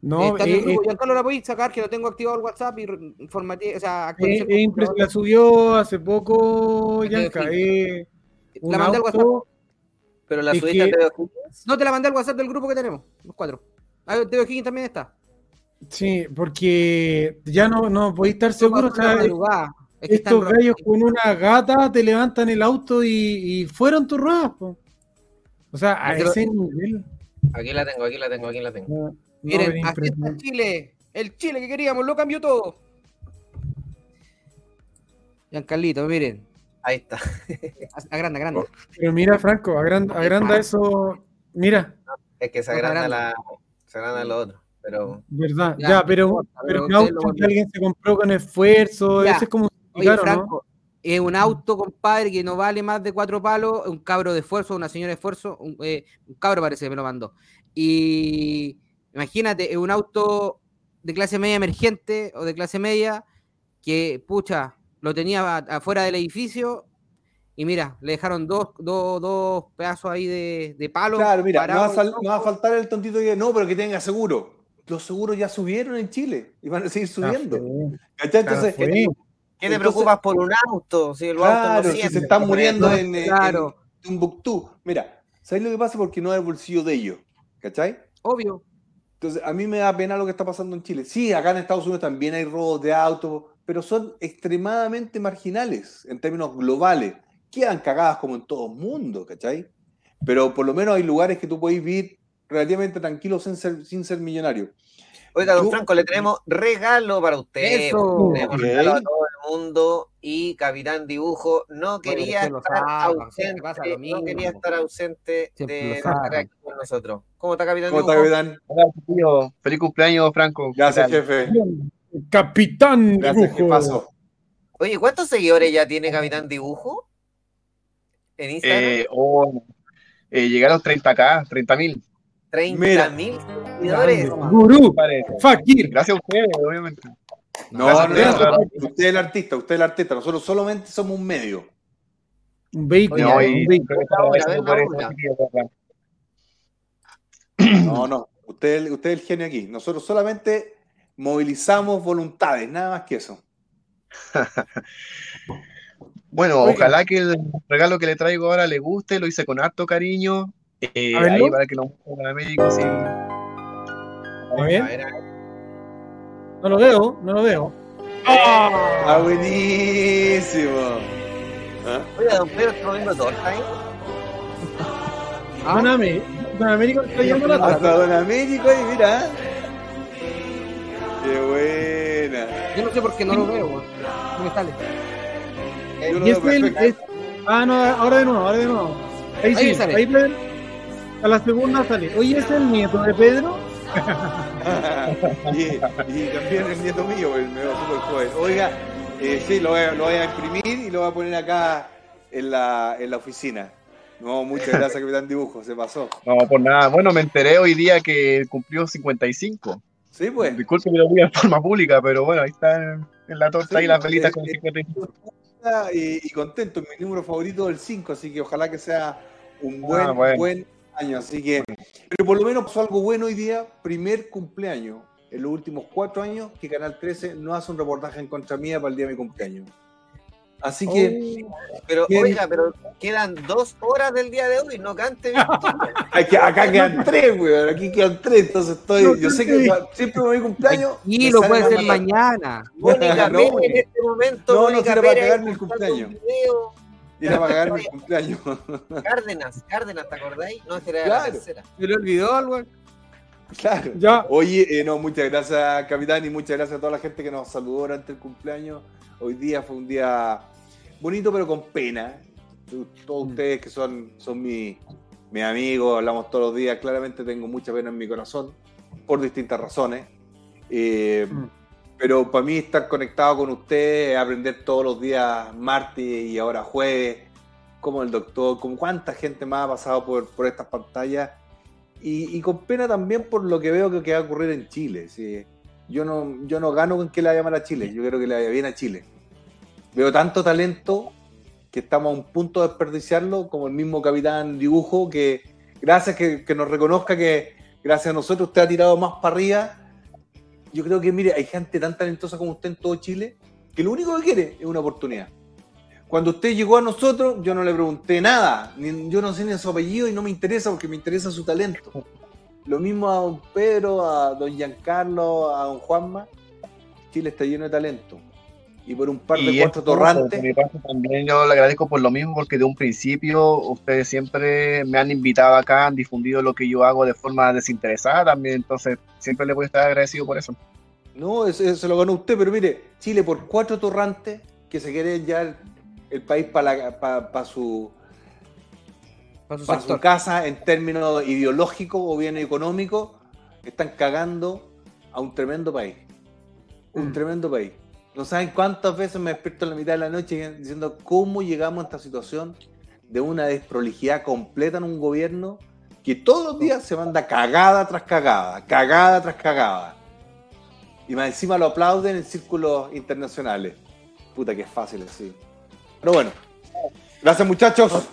No, en eh, eh, Giancarlo la podéis sacar, que no tengo activado el WhatsApp y formateé, o sea, eh, eh, la subió hace poco, Yanka. eh, La mandé al WhatsApp. Pero la subiste que- a Teo No te la mandé al WhatsApp del grupo que tenemos, los cuatro. Ah, Teo Higgins también está. Sí, porque ya no, no podéis estar seguros. o Pasó la sea, madrugada. Es que están estos gallos con una gata te levantan el auto y, y fueron tus ruedas. po. O sea, a ese nivel. Aquí la tengo, aquí la tengo, aquí la tengo. no, no, Miren, así está impresionante. Chile. El Chile que queríamos, lo cambió todo. Giancarlito, miren. Ahí está. Agranda, agranda. Pero mira, Franco, agranda, agranda eso. Mira, Es que se No, agranda la, se agranda lo otro. Pero verdad. Ya, Ya, no pero, importa, pero pero un auto que alguien se compró con esfuerzo, Ya. ese es como Oye, claro, ¿no? Franco, es un auto, compadre, que no vale más de cuatro palos, un cabro de esfuerzo, una señora de esfuerzo, un, eh, un cabro parece que me lo mandó. Y imagínate, es un auto de clase media emergente o de clase media que, pucha, lo tenía afuera del edificio y mira, le dejaron dos, dos, dos pedazos ahí de, de palo. Claro, mira, no va, a parados, sal- no va a faltar el tontito que no, pero que tenga seguro. Los seguros ya subieron en Chile y van a seguir subiendo. Entonces, fue. ¿qué te preocupas por un auto? Si el auto no si se están muriendo en, en, Claro. en. Mira, ¿sabes lo que pasa? Porque no es el bolsillo de ellos. ¿Cachai? Obvio. Entonces, a mí me da pena lo que está pasando en Chile. Sí, acá en Estados Unidos también hay robos de autos, pero son extremadamente marginales en términos globales. Quedan cagadas como en todo el mundo, ¿cachai? Pero por lo menos hay lugares que tú podéis vivir relativamente tranquilo sin ser, sin ser millonario. Oiga, don Yo- Franco, le tenemos regalo para usted. Eso. Tenemos regalo a todo el mundo y Capitán Dibujo no quería estar ausente, siempre pasa lo no quería estar ausente de estar aquí con nosotros. ¿Cómo está Capitán ¿Cómo está? Capitán? Hola, tío. Feliz cumpleaños, Franco. ¿Qué Gracias, jefe. Capitán Gracias, ¿qué Dibujo. pasó? Oye, ¿cuántos seguidores ya tiene Capitán Dibujo? En Instagram, Eh, oh, eh, los 30k, 30 mil. 30 mil seguidores. Gurú, Fakir. Gracias a ustedes, obviamente. No, usted es el artista, usted es el artista. Nosotros solamente somos un medio. Un vehículo. No, un vehículo. No, no. Usted, usted es el genio aquí. Nosotros solamente movilizamos voluntades, nada más que eso. Bueno, Oiga. ojalá que el regalo que le traigo ahora le guste, lo hice con harto cariño. Eh, ahí para que lo muestren a México, sí. A ver, A ver, a ver. no lo veo, no lo veo. Ah, buenísimo. ¿Ah? Oiga, don Pedro, ¿está comiendo torta ahí? Ah, Don América, Don América está llamando la Hasta tarde. Don Américo ahí, mira. Qué buena. yo no sé por qué no lo veo, weón. No me sale. Lo Y este el, es- ah, no, ahora de nuevo, ahora de nuevo. Ahí Ahí sí, sale. ahí. A la segunda sale. Oye, ¿es el nieto de Pedro? y, y también el nieto mío, el medio super joven. Oiga, eh, sí, lo voy, a, lo voy a imprimir y lo voy a poner acá en la, en la oficina. No, muchas gracias, Capitán Dibujo, se pasó. No, por nada. Bueno, me enteré hoy día que cumplió 55. Sí, pues. Disculpe que lo diga de forma pública, pero bueno, ahí está en, en la torta Sí, y las velitas eh, con eh, 55. Y, y contento, mi número favorito es el 5, así que ojalá que sea un buen, Ah, bueno. buen Así que, pero por lo menos pasó algo bueno hoy día, primer cumpleaños en los últimos cuatro años que Canal 13 no hace un reportaje en contra mía para el día de mi cumpleaños. Así que, Pero, Bien. oiga, pero quedan dos horas del día de hoy, no cante. hay que- acá quedan tres, weón, aquí quedan tres, entonces estoy, yo sé que siempre me mi cumpleaños. Y lo puede ser mañana. Mónica No, Pérez en este momento. No, no Mónica quiero para cagarme el cumpleaños. un video. Era para cagarme el cumpleaños. Cárdenas, Cárdenas, ¿te acordáis? No, esta era la Claro. tercera. Se le olvidó algo. Claro. Ya. Oye, eh, no, muchas gracias, capitán, y muchas gracias a toda la gente que nos saludó durante el cumpleaños. Hoy día fue un día bonito, pero con pena. Todos ustedes que son, son mi- mis amigos, hablamos todos los días. Claramente tengo mucha pena en mi corazón, por distintas razones. Eh, Mm. Pero para mí estar conectado con ustedes, aprender todos los días, martes y ahora jueves, como el doctor, como cuánta gente más ha pasado por, por estas pantallas. Y, y con pena también por lo que veo que, que va a ocurrir en Chile. ¿sí? Yo no, yo no gano con que le vaya mal a Chile, yo creo que le vaya bien a Chile. Veo tanto talento que estamos a un punto de desperdiciarlo, como el mismo capitán dibujo, que gracias que, que nos reconozca que gracias a nosotros usted ha tirado más para arriba. Yo creo que, mire, hay gente tan talentosa como usted en todo Chile, que lo único que quiere es una oportunidad. Cuando usted llegó a nosotros, yo no le pregunté nada, ni- yo no sé ni su apellido y no me interesa porque me interesa su talento. Lo mismo a don Pedro, a don Giancarlo, a don Juanma. Chile está lleno de talento. Y por un par de Y cuatro esto, torrantes. por mi parte, también yo le agradezco por lo mismo, porque de un principio ustedes siempre me han invitado acá, han difundido lo que yo hago de forma desinteresada también, entonces siempre le voy a estar agradecido por eso. No, eso, eso lo ganó usted, pero mire, Chile por cuatro torrantes que se quiere ya el, el país para su, Para su pa' su sector. casa en términos ideológicos o bien económicos, están cagando a un tremendo país. Un Mm. tremendo país. No saben cuántas veces me despierto en la mitad de la noche diciendo cómo llegamos a esta situación de una desprolijidad completa en un gobierno que todos los días se manda cagada tras cagada, cagada tras cagada. Y más encima lo aplauden en círculos internacionales. Puta que es fácil así. Pero bueno. Gracias muchachos.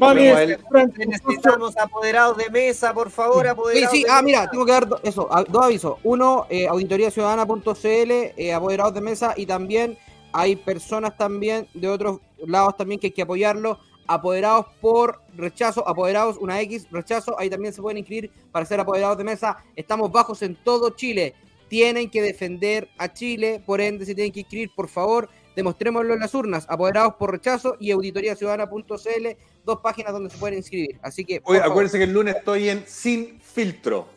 Mami, el- Necesitamos apoderados de mesa, por favor, Sí, apoderados sí, de ah, mesa. mira, tengo que dar do- eso, a- dos avisos. Uno, eh, auditoriaciudadana.cl, eh, apoderados de mesa, y también hay personas también de otros lados también que hay que apoyarlo. Apoderados por rechazo, apoderados una X, rechazo, ahí también se pueden inscribir para ser apoderados de mesa. Estamos bajos en todo Chile. Tienen que defender a Chile, por ende, si tienen que inscribir, por favor, demostrémoslo en las urnas. Apoderados por rechazo y auditoriaciudadana.cl, dos páginas donde se pueden inscribir. Así que, Oye, favor. acuérdense que el lunes estoy en Sin Filtro.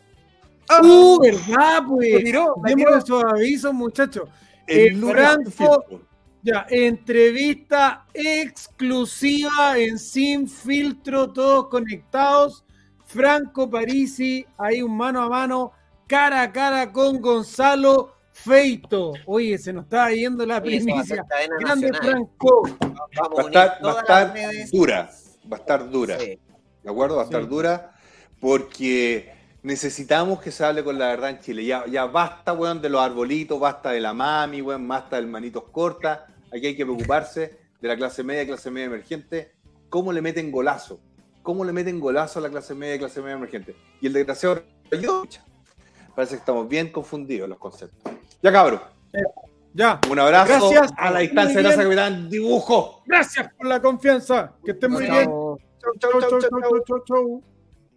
Uh, ¿verdad, pues? Tiró, tiró. esos avisos, muchachos. El Eh, lunes Franco, Sin Filtro. Ya, entrevista exclusiva en Sin Filtro, todos conectados. Franco Parisi, ahí un mano a mano, cara a cara con Gonzalo Feito. Oye, se nos está yendo la primicia. Grande nacional. Franco. Vamos Va a estar, va dura. Va a estar dura. Sí. ¿De acuerdo? Va a estar Sí. dura porque necesitamos que se hable con la verdad en Chile. Ya, ya basta, weón, de los arbolitos, basta de la mami, weón, basta del manitos cortas. Aquí hay que preocuparse de la clase media, clase media emergente. ¿Cómo le meten golazo? ¿Cómo le meten golazo a la clase media, clase media emergente? Y el desgraciado yo, parece que estamos bien confundidos los conceptos. Ya cabros, Ya, un abrazo Gracias. a la distancia. Gracias, capitán. Dibujo. gracias por la confianza. Que estén muy bien. Chao. chau, chau, chau, chau, chau.